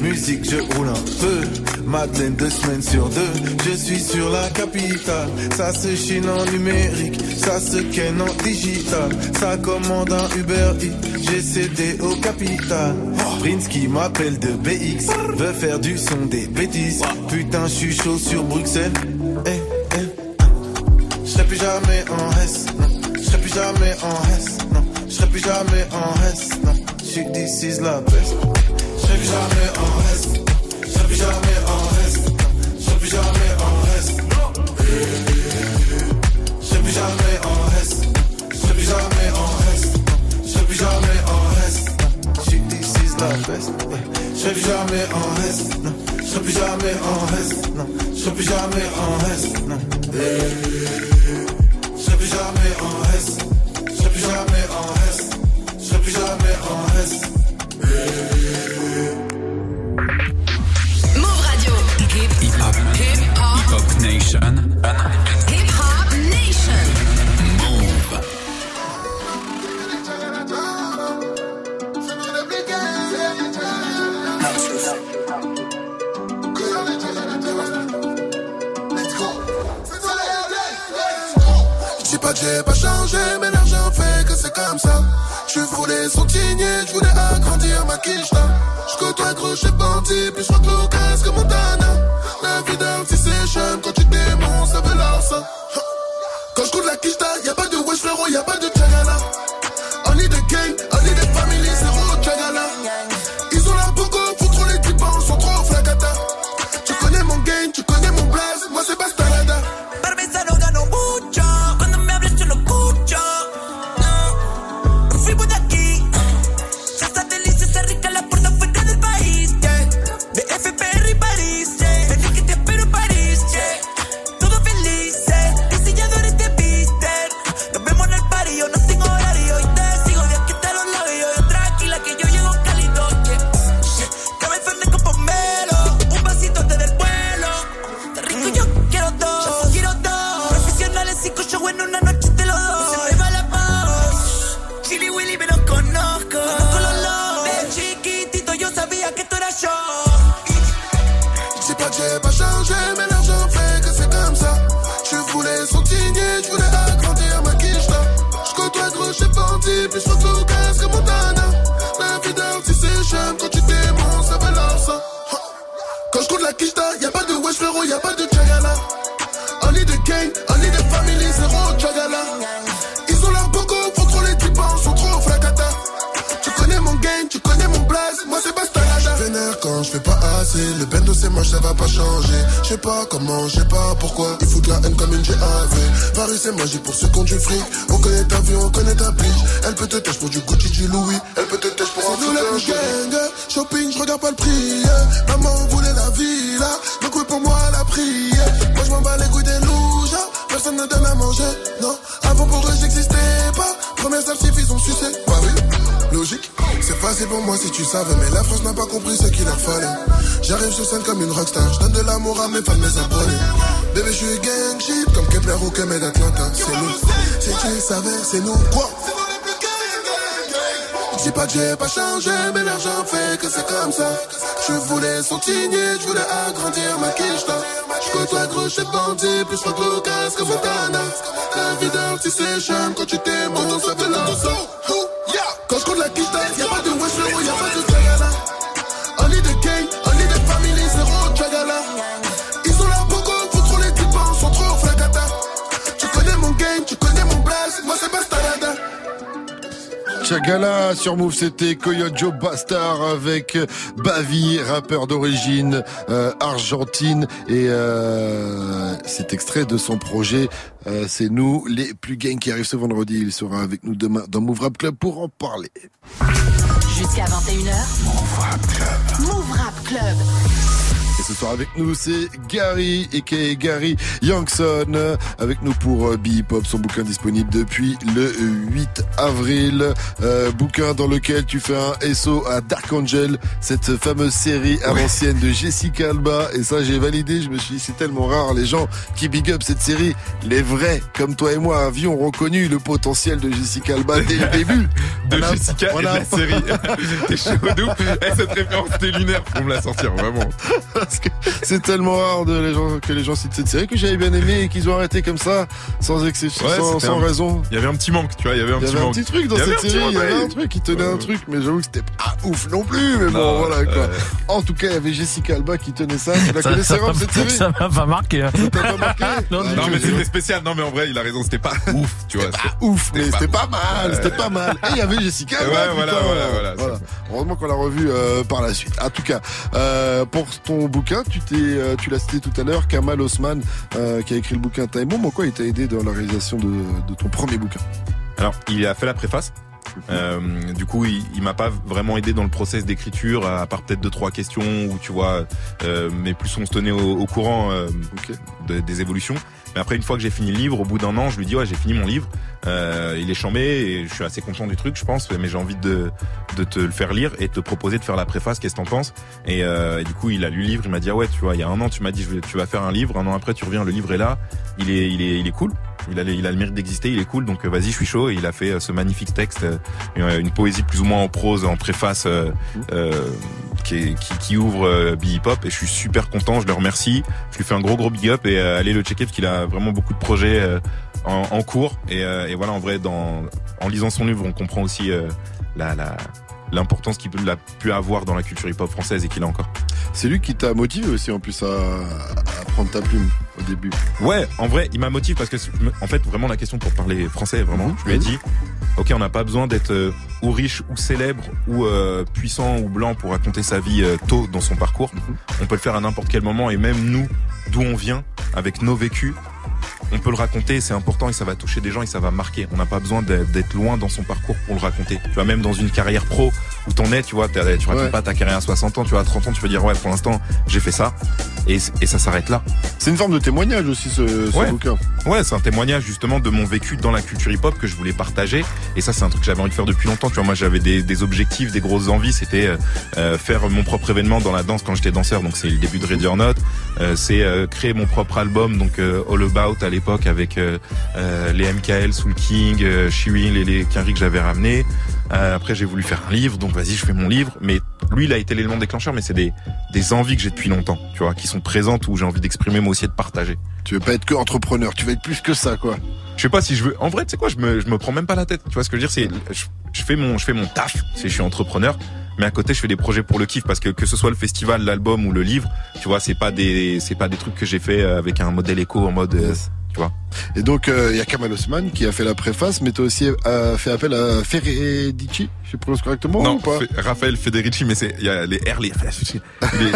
Musique, je roule un peu. Madeleine, deux semaines sur deux. Je suis sur la capitale. Ça se chine en numérique. Ça se ken en digital. Ça commande un Uber Eats. J'ai cédé au capital. Prince qui m'appelle de BX. Veut faire du son des bêtises. Putain, je suis chaud sur Bruxelles. Eh, eh. Je plus jamais en S. Je plus jamais en S. Plus jamais en. Non. J'suis is la peste. Je serai plus jamais en S. Je serai plus jamais en S. Je serai plus jamais en S. Je serai plus jamais en S. Je serai plus jamais en S. Je serai plus jamais en S. J'suis is la peste. Je serai plus jamais en S. Non. Je serai plus jamais en S. Non. Je serai plus jamais en S. jamais bandit, plus crois que compris ce qu'il leur fallait. J'arrive sur scène comme une rockstar, je donne de l'amour à mes fans, mes abonnés. Bébé, je suis gang shit, comme Kepler ou Kemet d'Atlanta. C'est nous, si tu savais, c'est nous. Quoi? Je dis pas que j'ai pas changé, mais l'argent fait que c'est comme ça. Je voulais sontigner, je voulais agrandir ma quiche Je côtoie gros chez bandit, plus que Lucas que Montana. La vie petit séchum, quand tu t'aimes, ça fait l'ensemble. Quand je compte la quiche y'a pas de Chagala sur Move, c'était Coyote Joe Bastard avec Bavi, rappeur d'origine euh, argentine et euh, cet extrait de son projet euh, c'est nous les plus gangs qui arrivent ce vendredi. Il sera avec nous demain dans Move Rap Club pour en parler. Jusqu'à 21h. Move Rap Club. Move Rap Club. Et ce soir avec nous, c'est Gary, et Gary Youngson, avec nous pour euh, Hop, son bouquin disponible depuis le 8 avril. Euh, bouquin dans lequel tu fais un SO à Dark Angel, cette fameuse série à l'ancienne de Jessica Alba. Et ça, j'ai validé. Je me suis dit, c'est tellement rare. Les gens qui big up cette série, les vrais, comme toi et moi, avions reconnu le potentiel de Jessica Alba dès le début. [LAUGHS] de Jessica et de la série. [LAUGHS] T'es chaud d'où eh, Cette référence, t'es lunaire pour me la sortir, vraiment. Parce que c'est tellement rare de les gens, que les gens citent cette série que j'avais bien aimé et qu'ils ont arrêté comme ça, sans exception, sans, raison. Il y avait un petit manque, tu vois, il y avait un, petit, manque. un petit truc dans cette série, il y avait un truc qui tenait un truc, mais j'avoue que c'était pas ouf non plus, mais bon, voilà, quoi. En tout cas, il y avait Jessica Alba qui tenait ça. Tu la connaissais, Rob, cette série? Ça m'a pas marqué. Hein. Ça t'a pas marqué? [LAUGHS] Non, non mais c'était spécial. Non, mais en vrai, il a raison, c'était pas ouf, tu vois. Pas ouf, mais c'était pas mal, c'était pas mal. Et il y avait Jessica Alba. Ouais, voilà, voilà, voilà. Heureusement qu'on l'a revu euh, par la suite. En tout cas, euh, pour ton bouquin, tu t'es, euh, tu l'as cité tout à l'heure, Kamal Osman, euh, qui a écrit le bouquin Time Bomb. Pourquoi il t'a aidé dans la réalisation de, de ton premier bouquin? Alors, il a fait la préface. Euh, du coup, il, il m'a pas vraiment aidé dans le process d'écriture, à part peut-être deux trois questions où tu vois, euh, mais plus on se tenait au, au courant euh, de, des évolutions. Mais après, une fois que j'ai fini le livre, au bout d'un an, je lui dis ouais, j'ai fini mon livre. Euh, il est chambé et je suis assez content du truc, je pense. Mais j'ai envie de, de te le faire lire et te proposer de faire la préface. Qu'est-ce que t'en penses? Et, euh, et, du coup, il a lu le livre. Il m'a dit ah ouais, tu vois, il y a un an, tu m'as dit tu vas faire un livre. Un an après, tu reviens, le livre est là. Il est, il est, il est cool. Il a, il a le mérite d'exister, il est cool, donc euh, vas-y, je suis chaud. Et il a fait euh, ce magnifique texte, euh, une poésie plus ou moins en prose, en préface, euh, qui, qui, qui, ouvre euh, Hip Hop. Et je suis super content, je le remercie. Je lui fais un gros gros big up et allez le checker parce qu'il a vraiment beaucoup de projets en, en, cours. Et, et, voilà, en vrai, dans, en lisant son livre, on comprend aussi la, la l'importance qu'il a pu avoir dans la culture hip-hop française et qu'il a encore. C'est lui qui t'a motivé aussi en plus à, à, prendre ta plume au début. Ouais, en vrai, il m'a motivé parce que en fait vraiment la question pour parler français vraiment, mmh, je lui ai dit OK, on n'a pas besoin d'être euh, ou riche ou célèbre ou euh, puissant ou blanc pour raconter sa vie euh, tôt dans son parcours. Mmh. On peut le faire à n'importe quel moment et même nous d'où on vient avec nos vécus on peut le raconter, c'est important et ça va toucher des gens et ça va marquer. On n'a pas besoin d'être loin dans son parcours pour le raconter. Tu vois, même dans une carrière pro où t'en es, tu vois, tu racontes ouais. pas ta carrière à 60 ans, tu vois, à 30 ans, tu peux dire, ouais, pour l'instant, j'ai fait ça. Et, et ça s'arrête là. C'est une forme de témoignage aussi, ce, ce ouais. bouquin. Ouais, c'est un témoignage justement de mon vécu dans la culture hip-hop que je voulais partager. Et ça, c'est un truc que j'avais envie de faire depuis longtemps. Tu vois, moi, j'avais des, des, objectifs, des grosses envies. C'était euh, faire mon propre événement dans la danse quand j'étais danseur. Donc, c'est le début de Ready or Not. Euh, c'est euh, créer mon propre album, donc All About à l'époque avec les MKL, Soul King, euh, Shirin et les Quinry que j'avais ramenés. après, j'ai voulu faire un livre, donc vas-y, je fais mon livre. Mais lui, il a été l'élément déclencheur, mais c'est des, des envies que j'ai depuis longtemps, tu vois, qui sont présentes où j'ai envie d'exprimer moi aussi et de partager. Tu veux pas être que entrepreneur, tu veux être plus que ça, quoi. Je sais pas si je veux. En vrai, tu sais quoi, je me, je me prends même pas la tête. Tu vois ce que je veux dire, c'est, je, je, fais mon, je fais mon taf. C'est, je suis entrepreneur. Mais à côté, je fais des projets pour le kiff parce que que ce soit le festival, l'album ou le livre, tu vois, c'est pas des, c'est pas des trucs que j'ai fait avec un modèle éco en mode. Yes. Tu vois. Et donc, il euh, y a Kamal Osman qui a fait la préface, mais tu as aussi euh, fait appel à Ferredici, je prononce correctement non, ou pas Raphaël Federici, mais c'est il y a les R, les,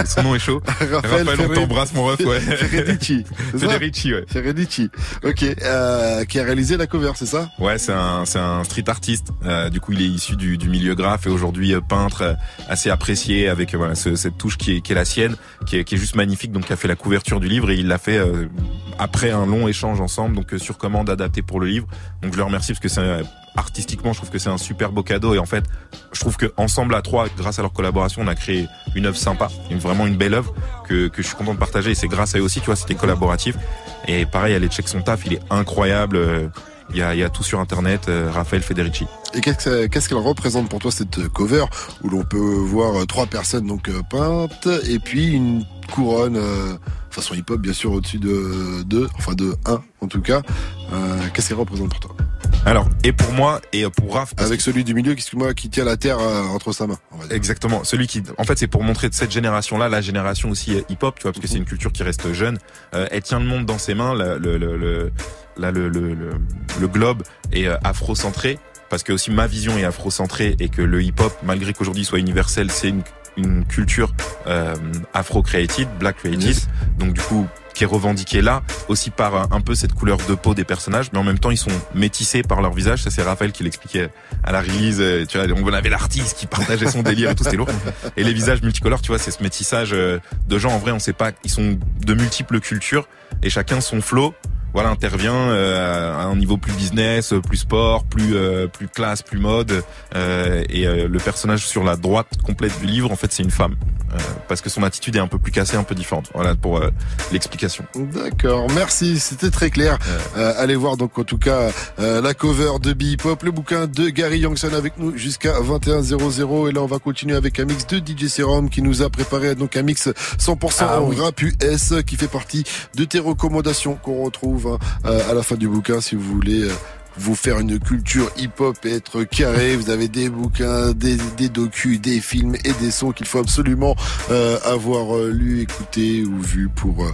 son nom est chaud. [LAUGHS] Raphaël, Raphaël on t'embrasse mon ref, ouais. [LAUGHS] Ferredici. Federici, ouais. Ferredici. Ok, euh, qui a réalisé la cover, c'est ça Ouais, c'est un c'est un street artiste. Euh, du coup, il est issu du, du milieu graphe et aujourd'hui peintre assez apprécié avec voilà ce, cette touche qui est qui est la sienne, qui est qui est juste magnifique. Donc, qui a fait la couverture du livre et il l'a fait après un long échange ensemble, donc sur commande adapté pour le livre. Donc je le remercie parce que c'est artistiquement, je trouve que c'est un super beau cadeau et en fait, je trouve que ensemble à trois, grâce à leur collaboration, on a créé une œuvre sympa, vraiment une belle œuvre que, je suis content de partager et c'est grâce à eux aussi, tu vois, c'était collaboratif. Et pareil, allez check son taf, il est incroyable. Il y a, il y a tout sur internet, euh, Raphaël Federici. Et qu'est-ce qu'elle représente pour toi cette cover où l'on peut voir trois personnes donc peintes et puis une couronne euh, façon hip-hop bien sûr au-dessus de deux, enfin de un en tout cas. Euh, qu'est-ce qu'elle représente pour toi? Alors, et pour moi, et pour Raph. Avec celui du milieu, excuse-moi, qui tient la terre euh, entre sa main. Exactement. Celui qui, en fait, c'est pour montrer de cette génération-là, la génération aussi hip-hop, tu vois, parce que c'est une culture qui reste jeune. Euh, elle tient le monde dans ses mains. Le, le, le, là, le, le, le, le globe est afro-centré parce que aussi ma vision est afro-centrée et que le hip-hop, malgré qu'aujourd'hui soit universel, c'est une, une culture euh, afro-created, black created. Yes. Donc du coup, qui est revendiqué là aussi par euh, un peu cette couleur de peau des personnages, mais en même temps ils sont métissés par leur visage. Ça c'est Raphaël qui l'expliquait à la release. euh, Tu vois, on avait l'artiste qui partageait son délire et tout, c'était lourd. Et les visages multicolores, tu vois, c'est ce métissage de gens. En vrai, on sait pas, ils sont de multiples cultures et chacun son flow. Voilà, intervient euh, à un niveau plus business, plus sport, plus euh, plus classe, plus mode. Euh, et euh, le personnage sur la droite complète du livre, en fait, c'est une femme, Euh, parce que son attitude est un peu plus cassée, un peu différente. Voilà pour euh, l'explication. D'accord, merci, c'était très clair. Euh, allez voir donc en tout cas euh, la cover de Bee Pop, le bouquin de Gary Youngson avec nous jusqu'à 21h00 et là on va continuer avec un mix de DJ Serum qui nous a préparé donc un mix 100% Ah oui. rap US qui fait partie de tes recommandations qu'on retrouve hein, euh, à la fin du bouquin si vous voulez euh, vous faire une culture hip-hop et être carré. Vous avez des bouquins, des, des docus, des films et des sons qu'il faut absolument euh, avoir lu, écouté ou vu pour euh,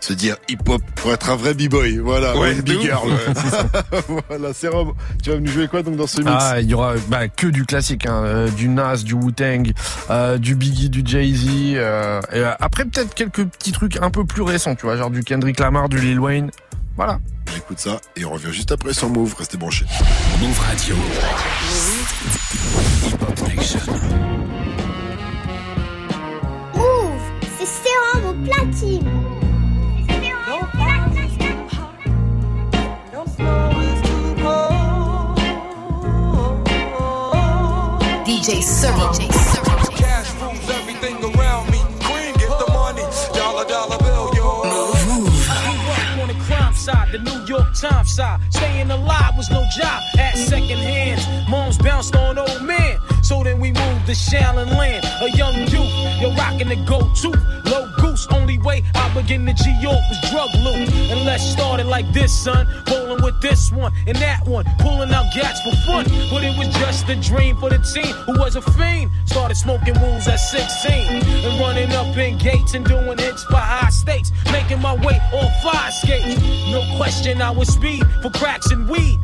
se dire hip-hop, pour être un vrai b-boy. Voilà, Ouais, big girl. ouais, c'est [LAUGHS] voilà, Sérum, tu vas nous jouer quoi donc dans ce mix? Ah, il y aura bah, que du classique, hein, euh, du Nas, du Wu-Tang, euh, du Biggie, du Jay-Z. et euh, après peut-être quelques petits trucs un peu plus récents, tu vois, genre du Kendrick Lamar, du Lil Wayne. Voilà. J'écoute ça et on revient juste après sur Move. Restez branchés. Move Radio. Hip Hop Nation. Move, c'est sérum au platine. DJ Serum. The New York Times side. Staying alive was no job at second hands. Moms bounced on old men. So then we moved to Shallon Land. A young youth, you're rocking the go-to. Low goose, only way I begin to G York was drug loot. And let's start it like this, son. Rolling with this one and that one. Pulling out gats for fun. But it was just a dream for the team who was a fiend. Started smoking wools at 16. And running up in gates and doing hits for high stakes. Making my way on fire skates. No question I was speed for cracks and weed.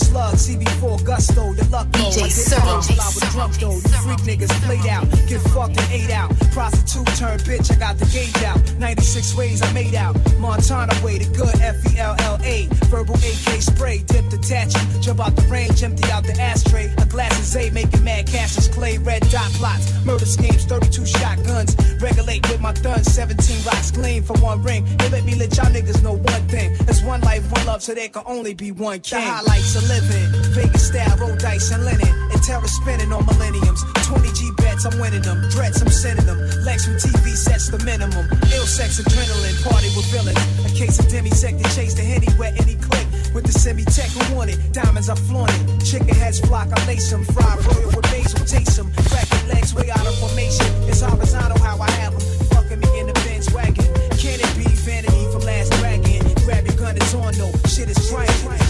slugs, CB4 gusto, the luck low. DJ Serum. I was drunk though. You freak niggas played out, get fucked and ate out. Prostitute turned bitch, I got the gauge out. 96 ways I made out. Montana way, the good F E L L A. Verbal AK spray, dipped attach you. Jump out the range, empty out the ashtray. A glass of Z, making mad cashes, clay, red dot plots. Murder schemes, 32 shotguns. Regulate with my guns, 17 rocks clean for one ring. They let me let y'all niggas know one thing. It's one life, one love, so there can only be one king. The highlights of living. Vegas style, roll dice and linen. And terror spinning on millenniums. 20 G bets, I'm winning them. Dreads, I'm sending them. Lex from TV sets the minimum. Ill sex, adrenaline, party with villains. A case of demisect to chase the henny wet any click. With the semi tech who want it. Diamonds, I flaunt it. Chicken heads flock, I lace them. Fried royal with basil, taste them. Crack your legs way out of formation. It's horizontal how I have them. Fucking me in the Benz wagon. Can it be vanity from last dragon? Grab your gun, it's on though. Shit is trying.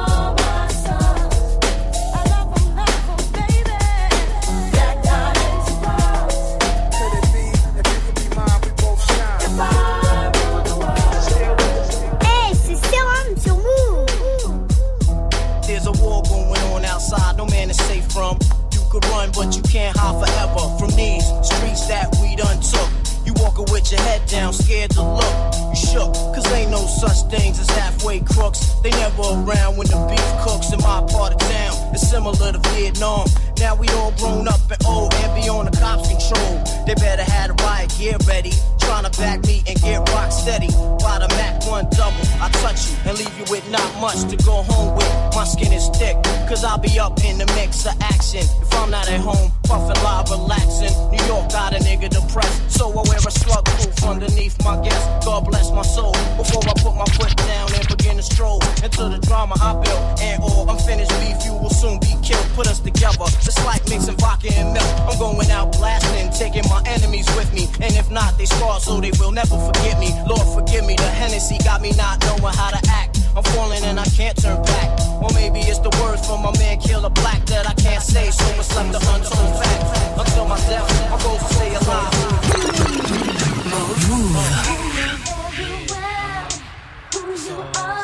could run, but you can't hide forever from these streets that we done took. You walking with your head down, scared to look. You shook, cause ain't no such things as halfway crooks. They never around when the beef cooks in my part of town. It's similar to Vietnam. Now we all grown up and old and be on the cops' control. They better have the riot gear ready. Trying to back me and get rock steady. By the Mac 1 double, I touch you and leave you with not much to go home with. My skin is thick, cause I'll be up in the mix of action. If I'm not at home, puffin' live, relaxing. New York got a nigga depressed, so I wear a slug proof underneath my guest. God bless my soul before I put my foot down and begin to stroll into the drama I built. And all unfinished beef, you will soon be killed. Put us together, just like mixing vodka and milk. I'm going out blasting, taking my enemies with me. And if not, they scar so they will never forget me. Lord, forgive me, the Hennessy got me not knowing how to act. I'm falling and I can't turn back. Or maybe it's the words from my man Killer Black that I can't say, so it's left the untold fact. Until my death, my goals to stay alive.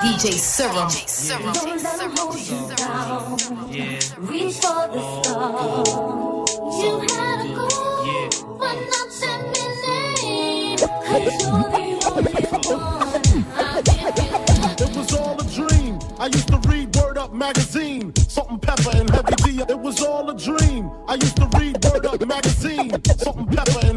DJ Serum. Reach for the stars. You had a goal, but not that many. 'Cause you're the only one I can It was all a dream. I used to read Word Up magazine, Salt and Pepper and Heavy D. It was all a dream. I used to read Word Up magazine, Salt and Pepper and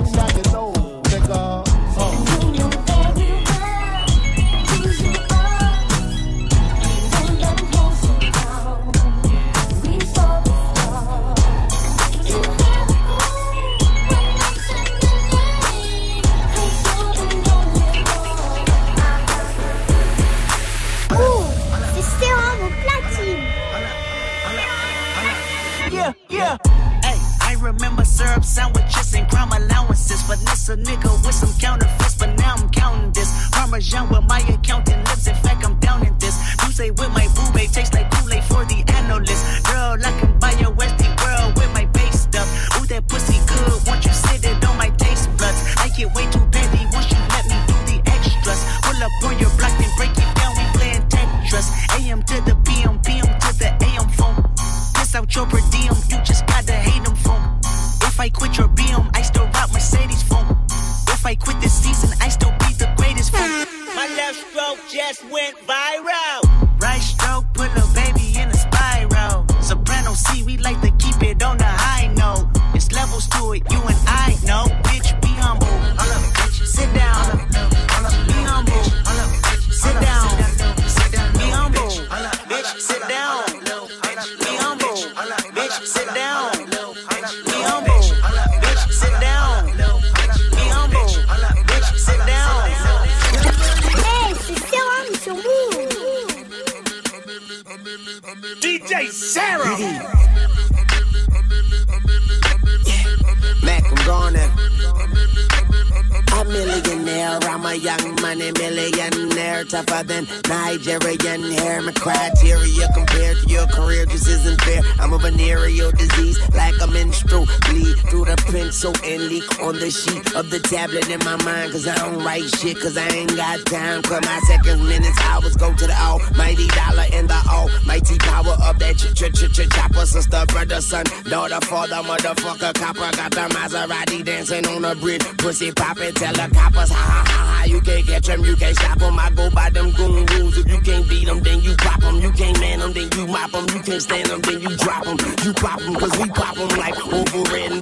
compared to your career just isn't fair. I'm a venereal disease, like a menstrual bleed through the pencil and leak on the sheet of the tablet in my mind. Cause I don't write shit, cause I ain't got time. Cause my seconds, minutes, hours go to the almighty dollar and the almighty power of that ch ch ch ch chopper. Sister, brother, son, daughter, father, motherfucker, copper. Got the Maserati dancing on the bridge, pussy poppin', tell the coppers, ha ha ha ha. You can't catch them, you can't stop them. I go by them goon rules. If you can't beat them, then you pop them. You can't man them, them, then you mop them. You can't stand them, then you drop them. You pop them, cause we pop them like over red and.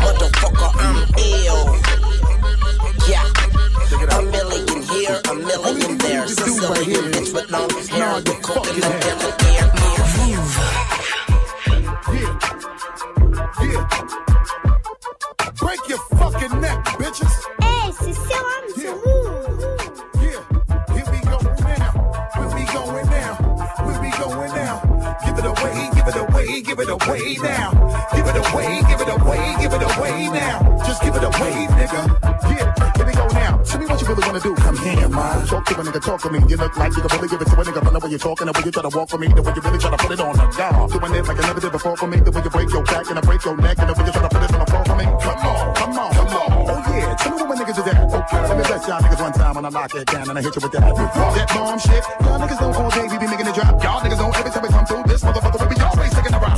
Motherfucker, I'm ill. Yeah. A million here, a million there. Sicilian right bitch with long hair. You cooking in the air. Break your fucking away now. Give it away, give it away, give it away now. Just give it away, nigga. Yeah, here we go now. Tell me what you really wanna do. Come here, man. Talk to a nigga, talk to me. You look like you can really give it to a nigga. But the way you're talking, the way you try to walk for me, the way you really try to put it on the guy. Doing it like I never did before for me. The way you break your back and I break your neck, and the way you try to put it on the floor for me. Come on, come on, come on. Oh yeah, tell me what niggas is at. Okay, let me bless y'all niggas one time when I lock it down and I hit you with that. That bomb shit. Y'all niggas don't all day we be making it drop. Y'all niggas don't every time we come through this motherfucker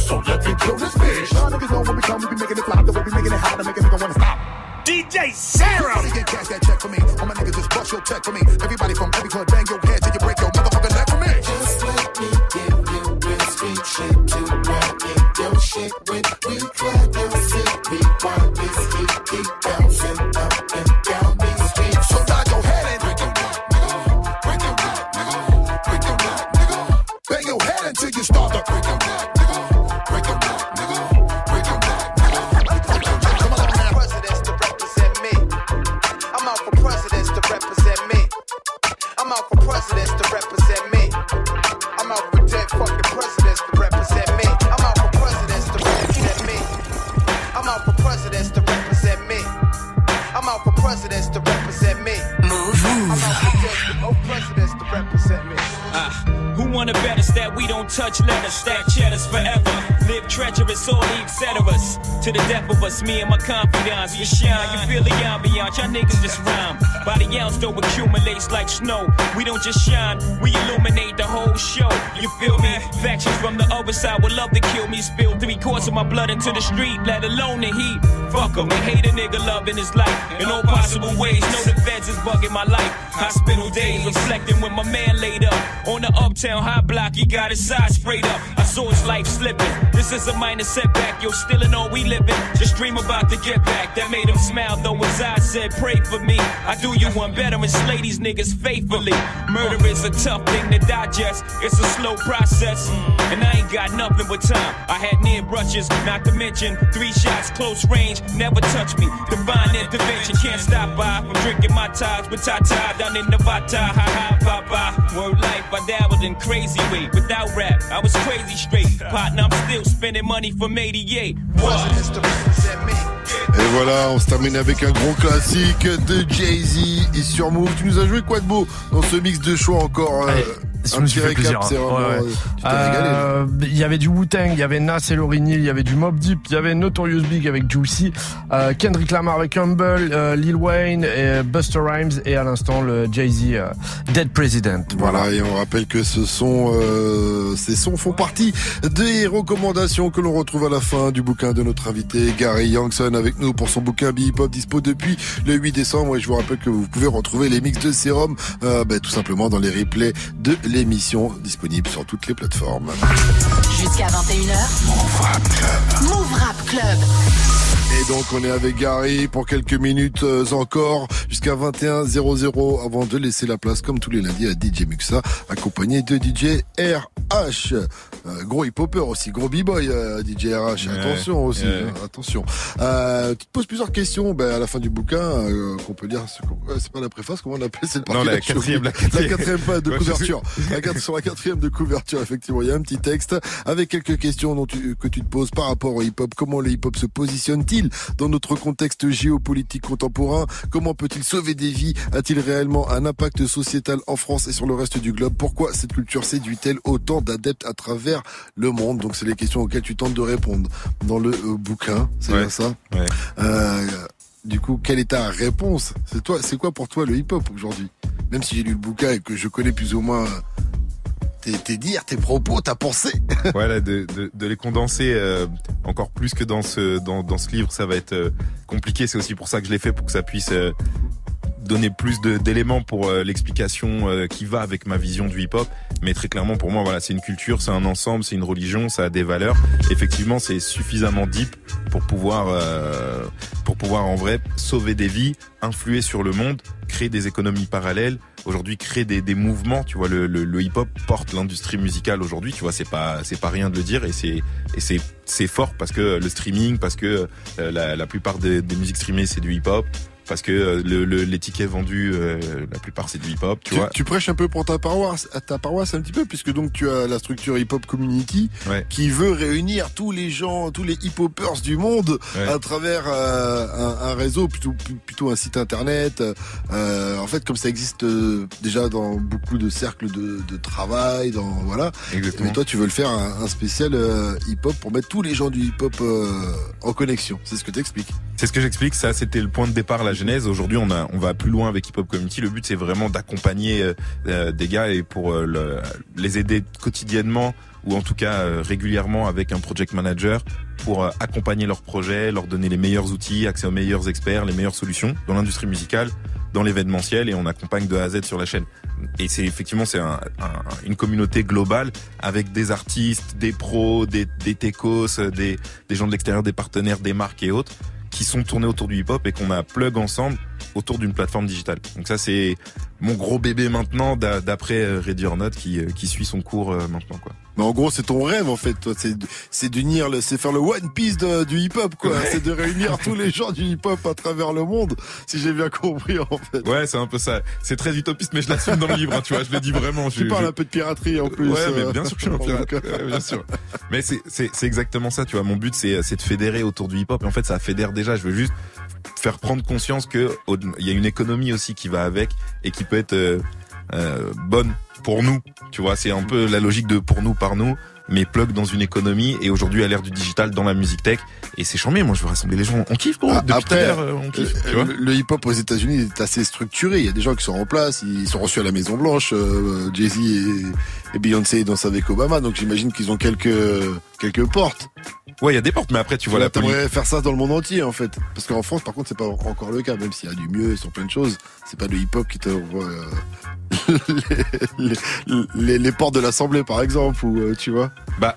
So let me kill this bitch. Y'all niggas know when we come we be making it flop. The way we making it hot to make a nigga wanna stop. DJ Sarah! Everybody get cash that check for me. All my niggas just bust your check for me. Everybody from every club bang your head till you break your motherfucking neck for me. Just let me give you real street shit to rock it. Your shit when we clap your shit. We want this heat keep bouncing me and my confidants, we shine. You feel the ambiance, y'all niggas just rhyme. By the ounce, though, accumulates like snow. We don't just shine, we illuminate the whole show. You feel me? Factions from the other side would love to kill me. Spill three quarts of my blood into the street, let alone the heat. Fuck 'em, they hate a nigga loving his life. In all possible ways, know the feds is bugging my life. Hospital days, reflecting when my man laid up. On the uptown high block, he got his side sprayed up. His life slipping. This is a minor setback, yo, still in all we living. Just dream about to get back. That made him smile, though his eyes said, pray for me. I do you one better and slay these niggas faithfully. Murder is a tough thing to digest, it's a slow process. And I ain't got nothing but time. I had near brushes, not to mention three shots, close range, never touch me. Divine intervention can't stop by from drinking my ties with Tata down in Nevada. Ha ha, bye. Word life, I dabbled in crazy way. Without rap, I was crazy straight. Partner, I'm still spending money from 88. Presidents to represent me. Et voilà, on se termine avec un gros classique de Jay-Z et sur Move. Tu nous as joué quoi de beau dans ce mix de choix encore euh, Je me suis fait plaisir. hein. vraiment, Ouais, ouais. euh. Euh, Il y avait du Wu-Tang, il y avait Nas et Lauryn Hill, il y avait du Mob Deep, il y avait Notorious Big avec Juicy, euh, Kendrick Lamar avec Humble, euh, Lil Wayne, et Buster Rhymes et à l'instant le Jay-Z Dead President. Voilà, et on rappelle que ce sont, ces sons font partie des recommandations que l'on retrouve à la fin du bouquin de notre invité Gary Youngson avec nous pour son bouquin Be Hip Hop dispo depuis le 8 décembre. Et je vous rappelle que vous pouvez retrouver les mix de euh, ben, tout simplement dans les replays de l'émission disponible sur toutes les plateformes. Jusqu'à 21h. Move Rap Club. Move Rap Club. Et donc on est avec Gary pour quelques minutes euh, encore jusqu'à 21h00 avant de laisser la place comme tous les lundis à DJ Muxa accompagné de DJ RH. Euh, gros hip-hopper aussi, gros b-boy euh, DJ RH. Ouais, attention aussi, ouais. hein, attention. Euh, tu te poses plusieurs questions ben, à la fin du bouquin euh, qu'on peut lire. c'est- ouais, C'est pas la préface, comment on appelle C'est le Non, la partie quatrième, la la quatrième. de couverture. La sur la quatrième de couverture, effectivement, il y a un petit texte avec quelques questions dont tu, que tu te poses par rapport au hip-hop. Comment le hip-hop se positionne-t-il dans notre contexte géopolitique contemporain. Comment peut-il sauver des vies? A-t-il réellement un impact sociétal en France et sur le reste du globe? Pourquoi cette culture séduit-elle autant d'adeptes à travers le monde? Donc c'est les questions auxquelles tu tentes de répondre dans le euh, bouquin, c'est Ouais. bien ça? Ouais. Euh, du coup, quelle est ta réponse? C'est toi, c'est quoi pour toi le hip-hop aujourd'hui? Même si j'ai lu le bouquin et que je connais plus ou moins tes, dires, tes propos, ta pensée. [LAUGHS] voilà, de, de, les condenser euh, encore plus que dans ce dans, dans ce livre, ça va être euh, compliqué. C'est aussi pour ça que je l'ai fait pour que ça puisse euh, donner plus d'éléments pour l'explication qui va avec ma vision du hip-hop. Mais très clairement, pour moi, voilà, c'est une culture, c'est un ensemble, c'est une religion, ça a des valeurs. Effectivement, c'est suffisamment deep pour pouvoir pour pouvoir en vrai sauver des vies, influer sur le monde, créer des économies parallèles. Aujourd'hui, créer des, des mouvements. Tu vois, le, le, le hip-hop porte l'industrie musicale aujourd'hui. Tu vois, c'est pas c'est pas rien de le dire et c'est et c'est c'est fort parce que le streaming, parce que euh, la, la plupart des, des musiques streamées c'est du hip-hop parce que euh, le, le- les tickets vendus, euh, la plupart c'est du hip-hop, tu, Tu, vois. tu prêches un peu pour ta paroisse, à ta paroisse un petit peu, puisque donc tu as la structure Hip Hop Community Ouais. qui veut réunir tous les gens, tous les hip-hoppers du monde Ouais. à travers euh, un, un réseau, plutôt plutôt un site internet. Euh, en fait, comme ça existe déjà dans beaucoup de cercles de, de travail, dans voilà. Exactement. Mais toi, tu veux le faire un, un spécial hip-hop pour mettre tous les gens du hip-hop en connexion. C'est ce que t'expliques. C'est ce que j'explique. Ça, c'était le point de départ, la Aujourd'hui, on va plus loin avec Hip Hop Community. Le but, c'est vraiment d'accompagner euh, euh, des gars et pour euh, le- les aider quotidiennement ou en tout cas régulièrement avec un project manager pour accompagner leurs projets, leur donner les meilleurs outils, accès aux meilleurs experts, les meilleures solutions dans l'industrie musicale, dans l'événementiel et on accompagne de A à Z sur la chaîne. Et c'est effectivement c'est un- un- une communauté globale avec des artistes, des pros, des, techos, des gens de l'extérieur, des partenaires, des marques et autres qui sont tournés autour du hip-hop et qu'on a plug ensemble autour d'une plateforme digitale. Donc ça c'est mon gros bébé maintenant d'a- d'après euh, Ready or Not qui, euh, qui suit son cours euh, maintenant quoi. Mais en gros, c'est ton rêve en fait. toi. C'est d'unir, c'est faire le One Piece de- du hip-hop quoi. Ouais. C'est de réunir tous les gens du hip-hop à travers le monde. Si j'ai bien compris en fait. Ouais, c'est un peu ça. C'est très utopiste, mais je l'assume dans le livre, hein, tu vois. Je le dis vraiment. Tu je- parles je- un peu de piraterie en plus. Ouais, euh, mais bien sûr que je suis un [LAUGHS] pirate. Ouais, bien sûr. Mais c'est, exactement ça, tu vois. Mon but, c'est, c'est de fédérer autour du hip-hop. Et en fait, ça fédère déjà. Je veux juste faire prendre conscience que il y a une économie aussi qui va avec et qui peut être euh, euh, bonne pour nous. Tu vois, c'est un peu la logique de pour nous, par nous mais plug dans une économie et aujourd'hui à l'ère du digital dans la musique tech et c'est chambé moi je veux rassembler les gens on kiffe gros Ah, depuis Après, euh, on kiffe tu vois le, le hip-hop aux États-Unis est assez structuré. Il y a des gens qui sont en place, ils sont reçus à la Maison Blanche. euh, Jay-Z et, Beyoncé dansent avec Obama, donc j'imagine qu'ils ont quelques quelques portes. ouais il y a des portes mais après tu vois la police T'aimerais faire ça dans le monde entier en fait, parce qu'en France, par contre, c'est pas encore le cas, même s'il y a du mieux sur plein de choses. C'est pas le hip-hop qui t'ouvre euh, [LAUGHS] les, les, les- les portes de l'Assemblée, par exemple, ou euh, tu vois. Bah,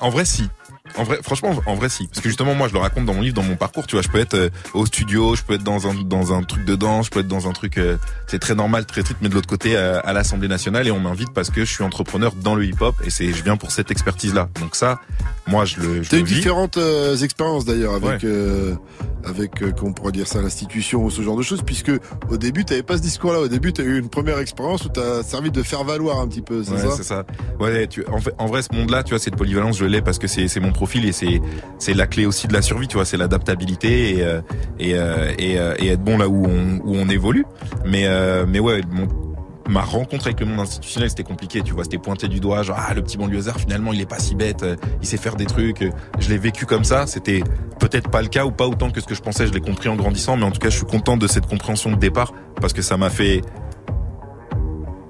en vrai, si. En vrai, franchement, en vrai, si. Parce que justement, moi, je le raconte dans mon livre, dans mon parcours. Tu vois, je peux être euh, au studio, je peux être dans un dans un truc de danse, je peux être dans un truc, euh, c'est très normal, très triste, mais de l'autre côté, euh, à l'Assemblée nationale, et on m'invite parce que je suis entrepreneur dans le hip-hop, et c'est, je viens pour cette expertise-là. Donc ça, moi, je le, T'as eu vis. différentes euh, expériences d'ailleurs avec Ouais. euh, avec euh, comment on pourrait dire ça l'institution ou ce genre de choses puisque au début t'avais pas ce discours là au début t'as eu une première expérience où t'as servi de faire valoir un petit peu c'est Ouais, ça? c'est ça. Ouais, tu, en, fait, en vrai, ce monde-là, tu vois, cette polyvalence, je l'ai parce que c'est, c'est mon et c'est, c'est la clé aussi de la survie, tu vois, c'est l'adaptabilité et, euh, euh, euh, et être bon là où on, où on évolue. Mais, mais ouais, ma rencontre avec le monde institutionnel, c'était compliqué, tu vois, c'était pointé du doigt, genre, ah, le petit banlieusard, finalement, il est pas si bête, il sait faire des trucs. Je l'ai vécu comme ça, c'était peut-être pas le cas ou pas autant que ce que je pensais, je l'ai compris en grandissant, mais en tout cas, je suis content de cette compréhension de départ parce que ça m'a fait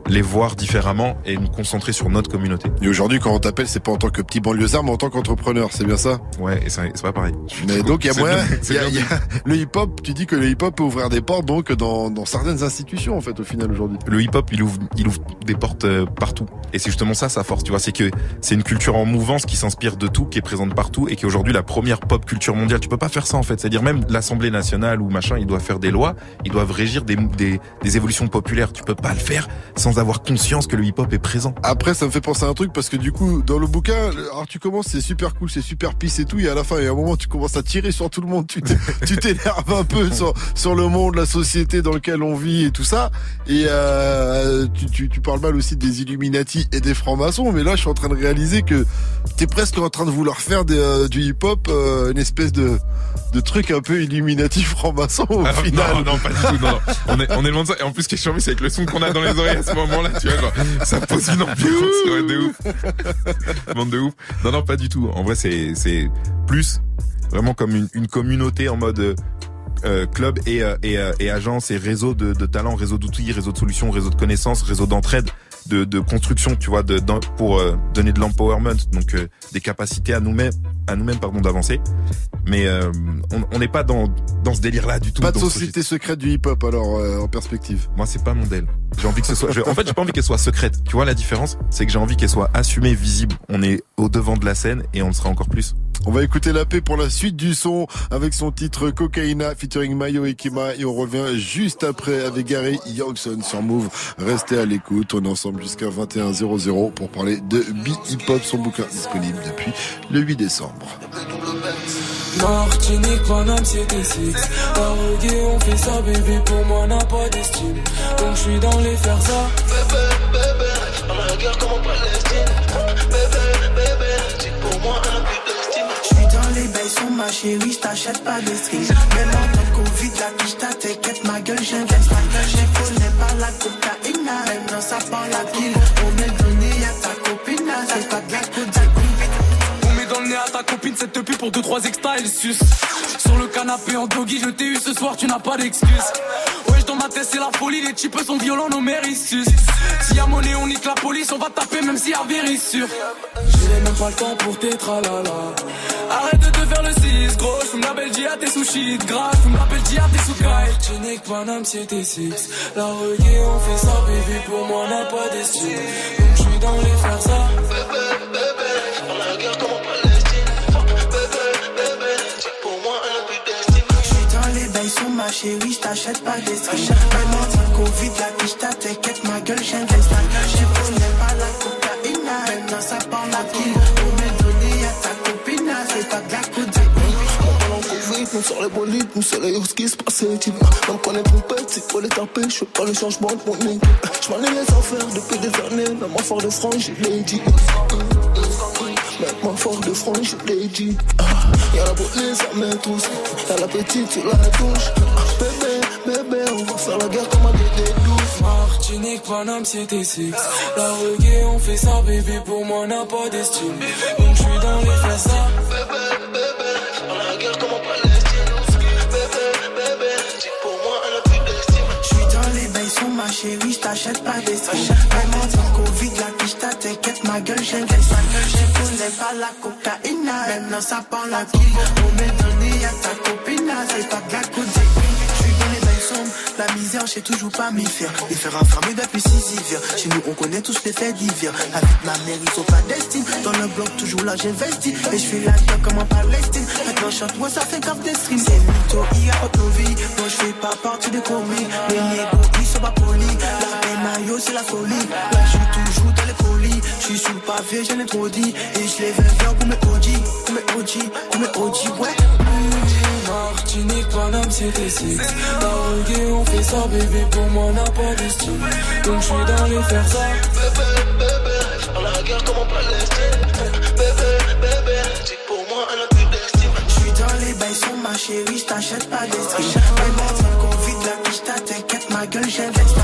les voir différemment et me concentrer sur notre communauté. et aujourd'hui quand on t'appelle c'est pas en tant que petit banlieusard mais en tant qu'entrepreneur c'est bien ça? Ouais, et c'est pas pareil. mais donc il y a [LAUGHS] moyen y a- y a- le hip hop tu dis que le hip hop peut ouvrir des portes donc dans dans certaines institutions en fait au final aujourd'hui le hip-hop, il ouvre, il ouvre des portes euh, partout. Et c'est justement ça sa force, tu vois, c'est que c'est une culture en mouvance qui s'inspire de tout, qui est présente partout, et qui est aujourd'hui la première pop culture mondiale. Tu peux pas faire ça en fait. C'est-à-dire même l'Assemblée nationale ou machin, ils doivent faire des lois, ils doivent régir des, des, des évolutions populaires. Tu peux pas le faire sans avoir conscience que le hip-hop est présent. Après, ça me fait penser à un truc parce que du coup, dans le bouquin, alors tu commences, c'est super cool, c'est super pisse et tout, et à la fin, il y a un moment, tu commences à tirer sur tout le monde, tu t'é- [LAUGHS] tu t'énerves un peu sur, sur le monde, la société dans lequel on vit et tout ça, et euh, tu, tu, tu parles mal aussi des Illuminati et des francs-maçons, mais là, je suis en train de réaliser que t'es presque en train de vouloir faire des, euh, du hip-hop, euh, une espèce de, de truc un peu Illuminati franc-maçon au Alors, final. Non, non, pas du tout. Non, non. On est, on est loin de ça. Et en plus, ce qui est charmé, c'est avec le son qu'on a dans les oreilles à ce moment-là, tu vois, genre, ça pose une ambiance, ouais, de ouf. Bande de ouf. Non, non, pas du tout. En vrai, c'est, c'est plus vraiment comme une, une communauté en mode euh, euh, club et, euh, et, euh, et agence et réseau de, de talents, réseau d'outils, réseau de solutions, réseau de connaissances, réseau d'entraide, de, de construction, tu vois, de, d'en- pour euh, donner de l'empowerment, donc euh, des capacités à nous-mêmes, à nous-mêmes, pardon, d'avancer. Mais euh, on n'est pas dans dans ce délire-là du tout. Pas de ce- société secrète du hip-hop alors euh, en perspective. moi, c'est pas mon modèle. J'ai envie que ce soit. je- en fait, j'ai pas envie qu'elle soit secrète. Tu vois la différence? C'est que j'ai envie qu'elle soit assumée, visible. On est au devant de la scène et on le sera encore plus. On va écouter la paix pour la suite du son avec son titre Cocaïna featuring Mayo Ekima et on revient juste après avec Gary Youngson sur Move. Restez à l'écoute, on est ensemble jusqu'à 21h00 pour parler de Beat Hip Hop, son bouquin disponible depuis le 8 décembre. Martinique, Paname, c'était six. La reggae, on fait ça, bébé, pour moi, n'a pas d'estime. Donc je suis dans les faire ça. Bébé, bébé, à la guerre comme J'suis dans les bails sur ma chérie, j't'achète pas des strings. Même en temps de Covid, la quiche t'inquiète, ma gueule, j'investe. Je connais pas la cocaïne, maintenant ça parle la kill. On m'est donné à ta copine, c'est pas de la cocaïne. On met dans le nez à ta copine cette pub pour 2-3 extra, elle suce. Sur le canapé en doggy, je t'ai eu ce soir, tu n'as pas d'excuse. Wesh, dans ma tête, c'est la folie, les types sont violents, nos mères ils sucent. Nique la police, on va taper même s'il y a vérissure. J'ai même pas le temps pour tes tralala. Arrête de te faire le 6, gros, j'fume la belle à tes sushis de gras, j'fume la belle à tes sous Martinique, Paname, c'était 6. La reggae, on fait ça, bébé, pour moi, n'a pas d'estime. Donc j'suis dans les faire ça. Chérie, j't'achète pas des en temps de Covid, la quiche t'inquiète, ma gueule, j'investe. Je connais pas la cocaïne, maintenant ça parle la kill. On m'est donné à ta copine, c'est pas de la Covid, nous sur les bolides, nous sur les qui se passait, tu. Même qu'on est trompette, c'est faut les taper, je pas le changement de mon équipe. Je m'en ai les affaires depuis des années, même en fort de France, je l'ai dit. Même en fort de France, je l'ai dit. Ah, Y'a la beauté, ça met tous. Y'a la petite, tu la touches. Bébé, on va faire la guerre comme un bébé douce. Martinique, Paname, c'était six. La reggae, on fait ça, bébé, pour moi, n'a pas d'estime. Donc j'suis dans les ça. Bébé, bébé, à la guerre comme en Palestine. Bébé, bébé, pour moi un but d'estime. J'suis dans les bails sur ma chérie, j't'achète pas des en temps de Covid, la quiche t'inquiète, ma gueule, j'investe. Je connais pas la cocaïne, maintenant ça parle la kill. On m'est donné à ta copine, c'est pas de la cocaïne. La misère, j'sais toujours pas m'y faire. Les faire enfermer depuis six hivers. Chez nous, on connaît tous les faits d'hiver. Avec ma mère, ils sont pas destinés. Dans le bloc, toujours là, j'investis. Et j'fais la guerre comme en Palestine. Maintenant, chante, moi, ça fait grave des streams. C'est mytho, il y a autre vies. Moi, j'fais pas partie des commis. Les négos, ils sont pas polis. La peine c'est la folie. Là, j'suis toujours dans les colis. J'suis sous le pavé, j'en ai trop dit. Et j'lève un verre pour mes OG. Pour mes OG, pour mes OG, ouais. Martinique, Paname, c'était six. La reggae, on fait ça, bébé, pour moi, n'a pas d'estime. Donc j'suis dans les faire ça. Bébé, bébé, à la guerre comme en Palestine. Bébé, bébé, c'est pour moi un but d'estime. J'suis dans les bails sur ma chérie, j't'achète pas des strings. Même en temps de Covid, la quiche t'inquiète, ma gueule, j'investe.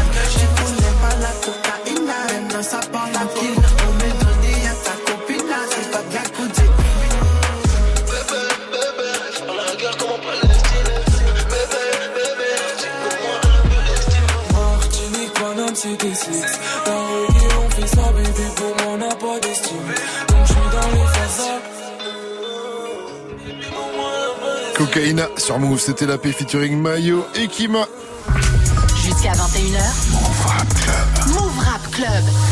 Sur Move, c'était la P featuring Mayo et Kima. Jusqu'à 21h. Move Rap Club. Move Rap Club.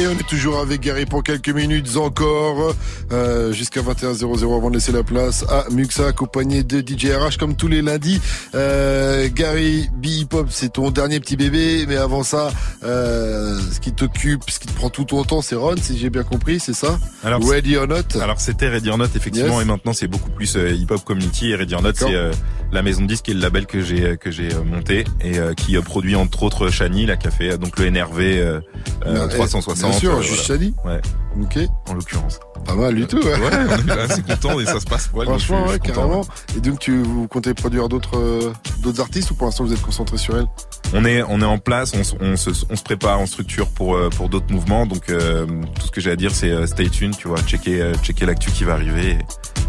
Et on est toujours avec Gary pour quelques minutes encore, euh, jusqu'à 21h00 avant de laisser la place à Muxa, accompagné de DJ RH comme tous les lundis. Euh, Gary, B-Hip-Hop, c'est ton dernier petit bébé, mais avant ça, euh, ce qui t'occupe, ce qui te prend tout ton temps, c'est Ron, si j'ai bien compris, c'est ça? Alors, Ready or Not? Alors c'était Ready or Not effectivement Yes. et maintenant c'est beaucoup plus euh, hip hop community et Ready or Not c'est euh, la maison de disques et le label que j'ai que j'ai euh, monté et euh, qui produit entre autres Shani là qui a fait euh, donc le NRV euh, euh, Non, eh, 360 bien sûr, euh, juste voilà. Ouais. Ok. En l'occurrence. Pas mal du tout, ouais. Ouais, on est assez content et ça se passe Franchement, ouais, content, carrément. Et donc, tu vous comptez produire d'autres euh, d'autres artistes ou pour l'instant vous êtes concentré sur elle? On est on est en place, on, se- on se on se prépare en structure pour euh, pour d'autres mouvements. Donc euh, tout ce que j'ai à dire c'est stay tuned, tu vois, checker checker l'actu qui va arriver. et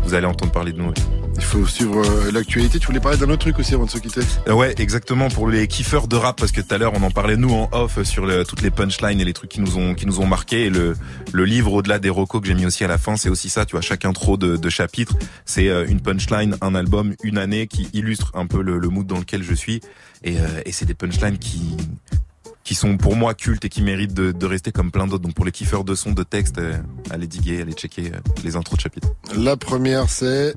vous allez entendre parler de nous. Il faut suivre l'actualité. Tu voulais parler d'un autre truc aussi avant de se quitter? Ouais, exactement pour les kiffeurs de rap parce que tout à l'heure on en parlait nous en off sur le- toutes les punchlines et les trucs qui nous ont qui nous ont marqué et le le livre au-delà des recos que j'ai mis aussi à la fin, c'est aussi ça, tu vois, chaque intro de, de chapitre, c'est euh, une punchline, un album, une année qui illustre un peu le, le mood dans lequel je suis et, euh, et c'est des punchlines qui qui sont pour moi cultes et qui méritent de, de rester comme plein d'autres. Donc pour les kiffeurs de son, de texte, euh, allez diguer, allez checker euh, les intros de chapitres. La première, c'est.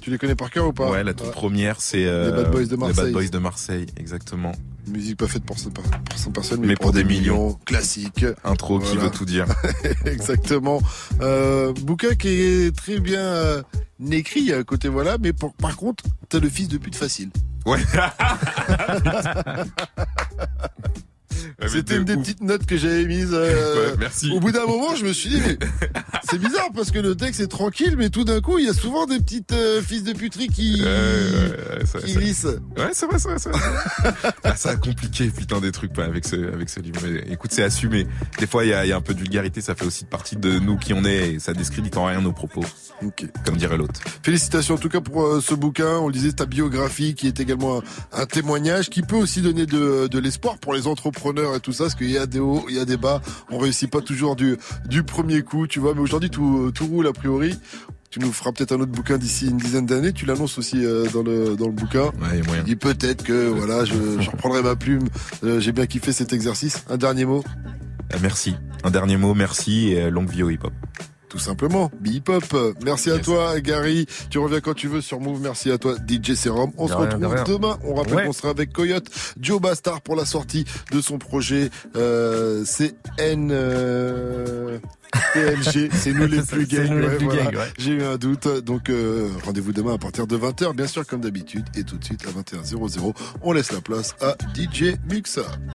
Tu les connais par cœur ou pas? Ouais, la toute première, c'est euh, Les Bad Boys de Les Marseille. Bad Boys de Marseille, exactement. Musique pas faite pour 100 pour 100 personnes, mais, Mais pour, pour des millions. Classique. Intro qui veut tout dire. [LAUGHS] Exactement. Euh, bouquin qui est très bien euh, écrit à côté, voilà, mais pour- par contre, t'as le fils de pute facile. Ouais. [LAUGHS] [LAUGHS] C'était une des petites notes que j'avais mises. euh, [LAUGHS] Ouais, merci. Au bout d'un moment, je me suis dit, mais [LAUGHS] c'est bizarre parce que le texte est tranquille, mais tout d'un coup, il y a souvent des petites euh, fils de puterie qui, Ouais, ouais, ouais, ça- qui ça- glissent. Ouais, c'est vrai, c'est vrai, c'est vrai. ah, ça a compliqué, putain, des trucs pas avec ce, avec ce livre. Mais écoute, c'est assumé. Des fois, il y a, y a un peu de vulgarité, ça fait aussi partie de nous qui on est, et ça discrédite en rien nos propos. Ok. Comme dirait l'autre. Félicitations en tout cas pour euh, ce bouquin. On le disait, ta biographie qui est également un, un témoignage qui peut aussi donner de, de l'espoir pour les entrepreneurs et tout ça, parce qu'il y a des hauts, il y a des bas. On réussit pas toujours du, du premier coup, tu vois. Mais aujourd'hui, tout, tout roule a priori. Tu nous feras peut-être un autre bouquin d'ici une dizaine d'années. Tu l'annonces aussi euh, dans le dans le bouquin. Ouais, il peut-être que voilà, je, je reprendrai ma plume. Euh, J'ai bien kiffé cet exercice. Un dernier mot. Euh, Merci. Un dernier mot, merci et longue vie au hip-hop. Tout simplement, Bip-Hop. Merci à toi, Gary. Tu reviens quand tu veux sur Move. Merci à toi, DJ Serum. On De se rien, retrouve demain. On rappelle Ouais. qu'on sera avec Coyote, Joe Bastard pour la sortie de son projet euh, CN. Euh... [LAUGHS] C'est nous les plus C'est gays. ouais, voilà. ouais. J'ai eu un doute. Donc euh, rendez-vous demain à partir de 20h, bien sûr comme d'habitude. Et tout de suite à 21h00, on laisse la place à DJ Muxa.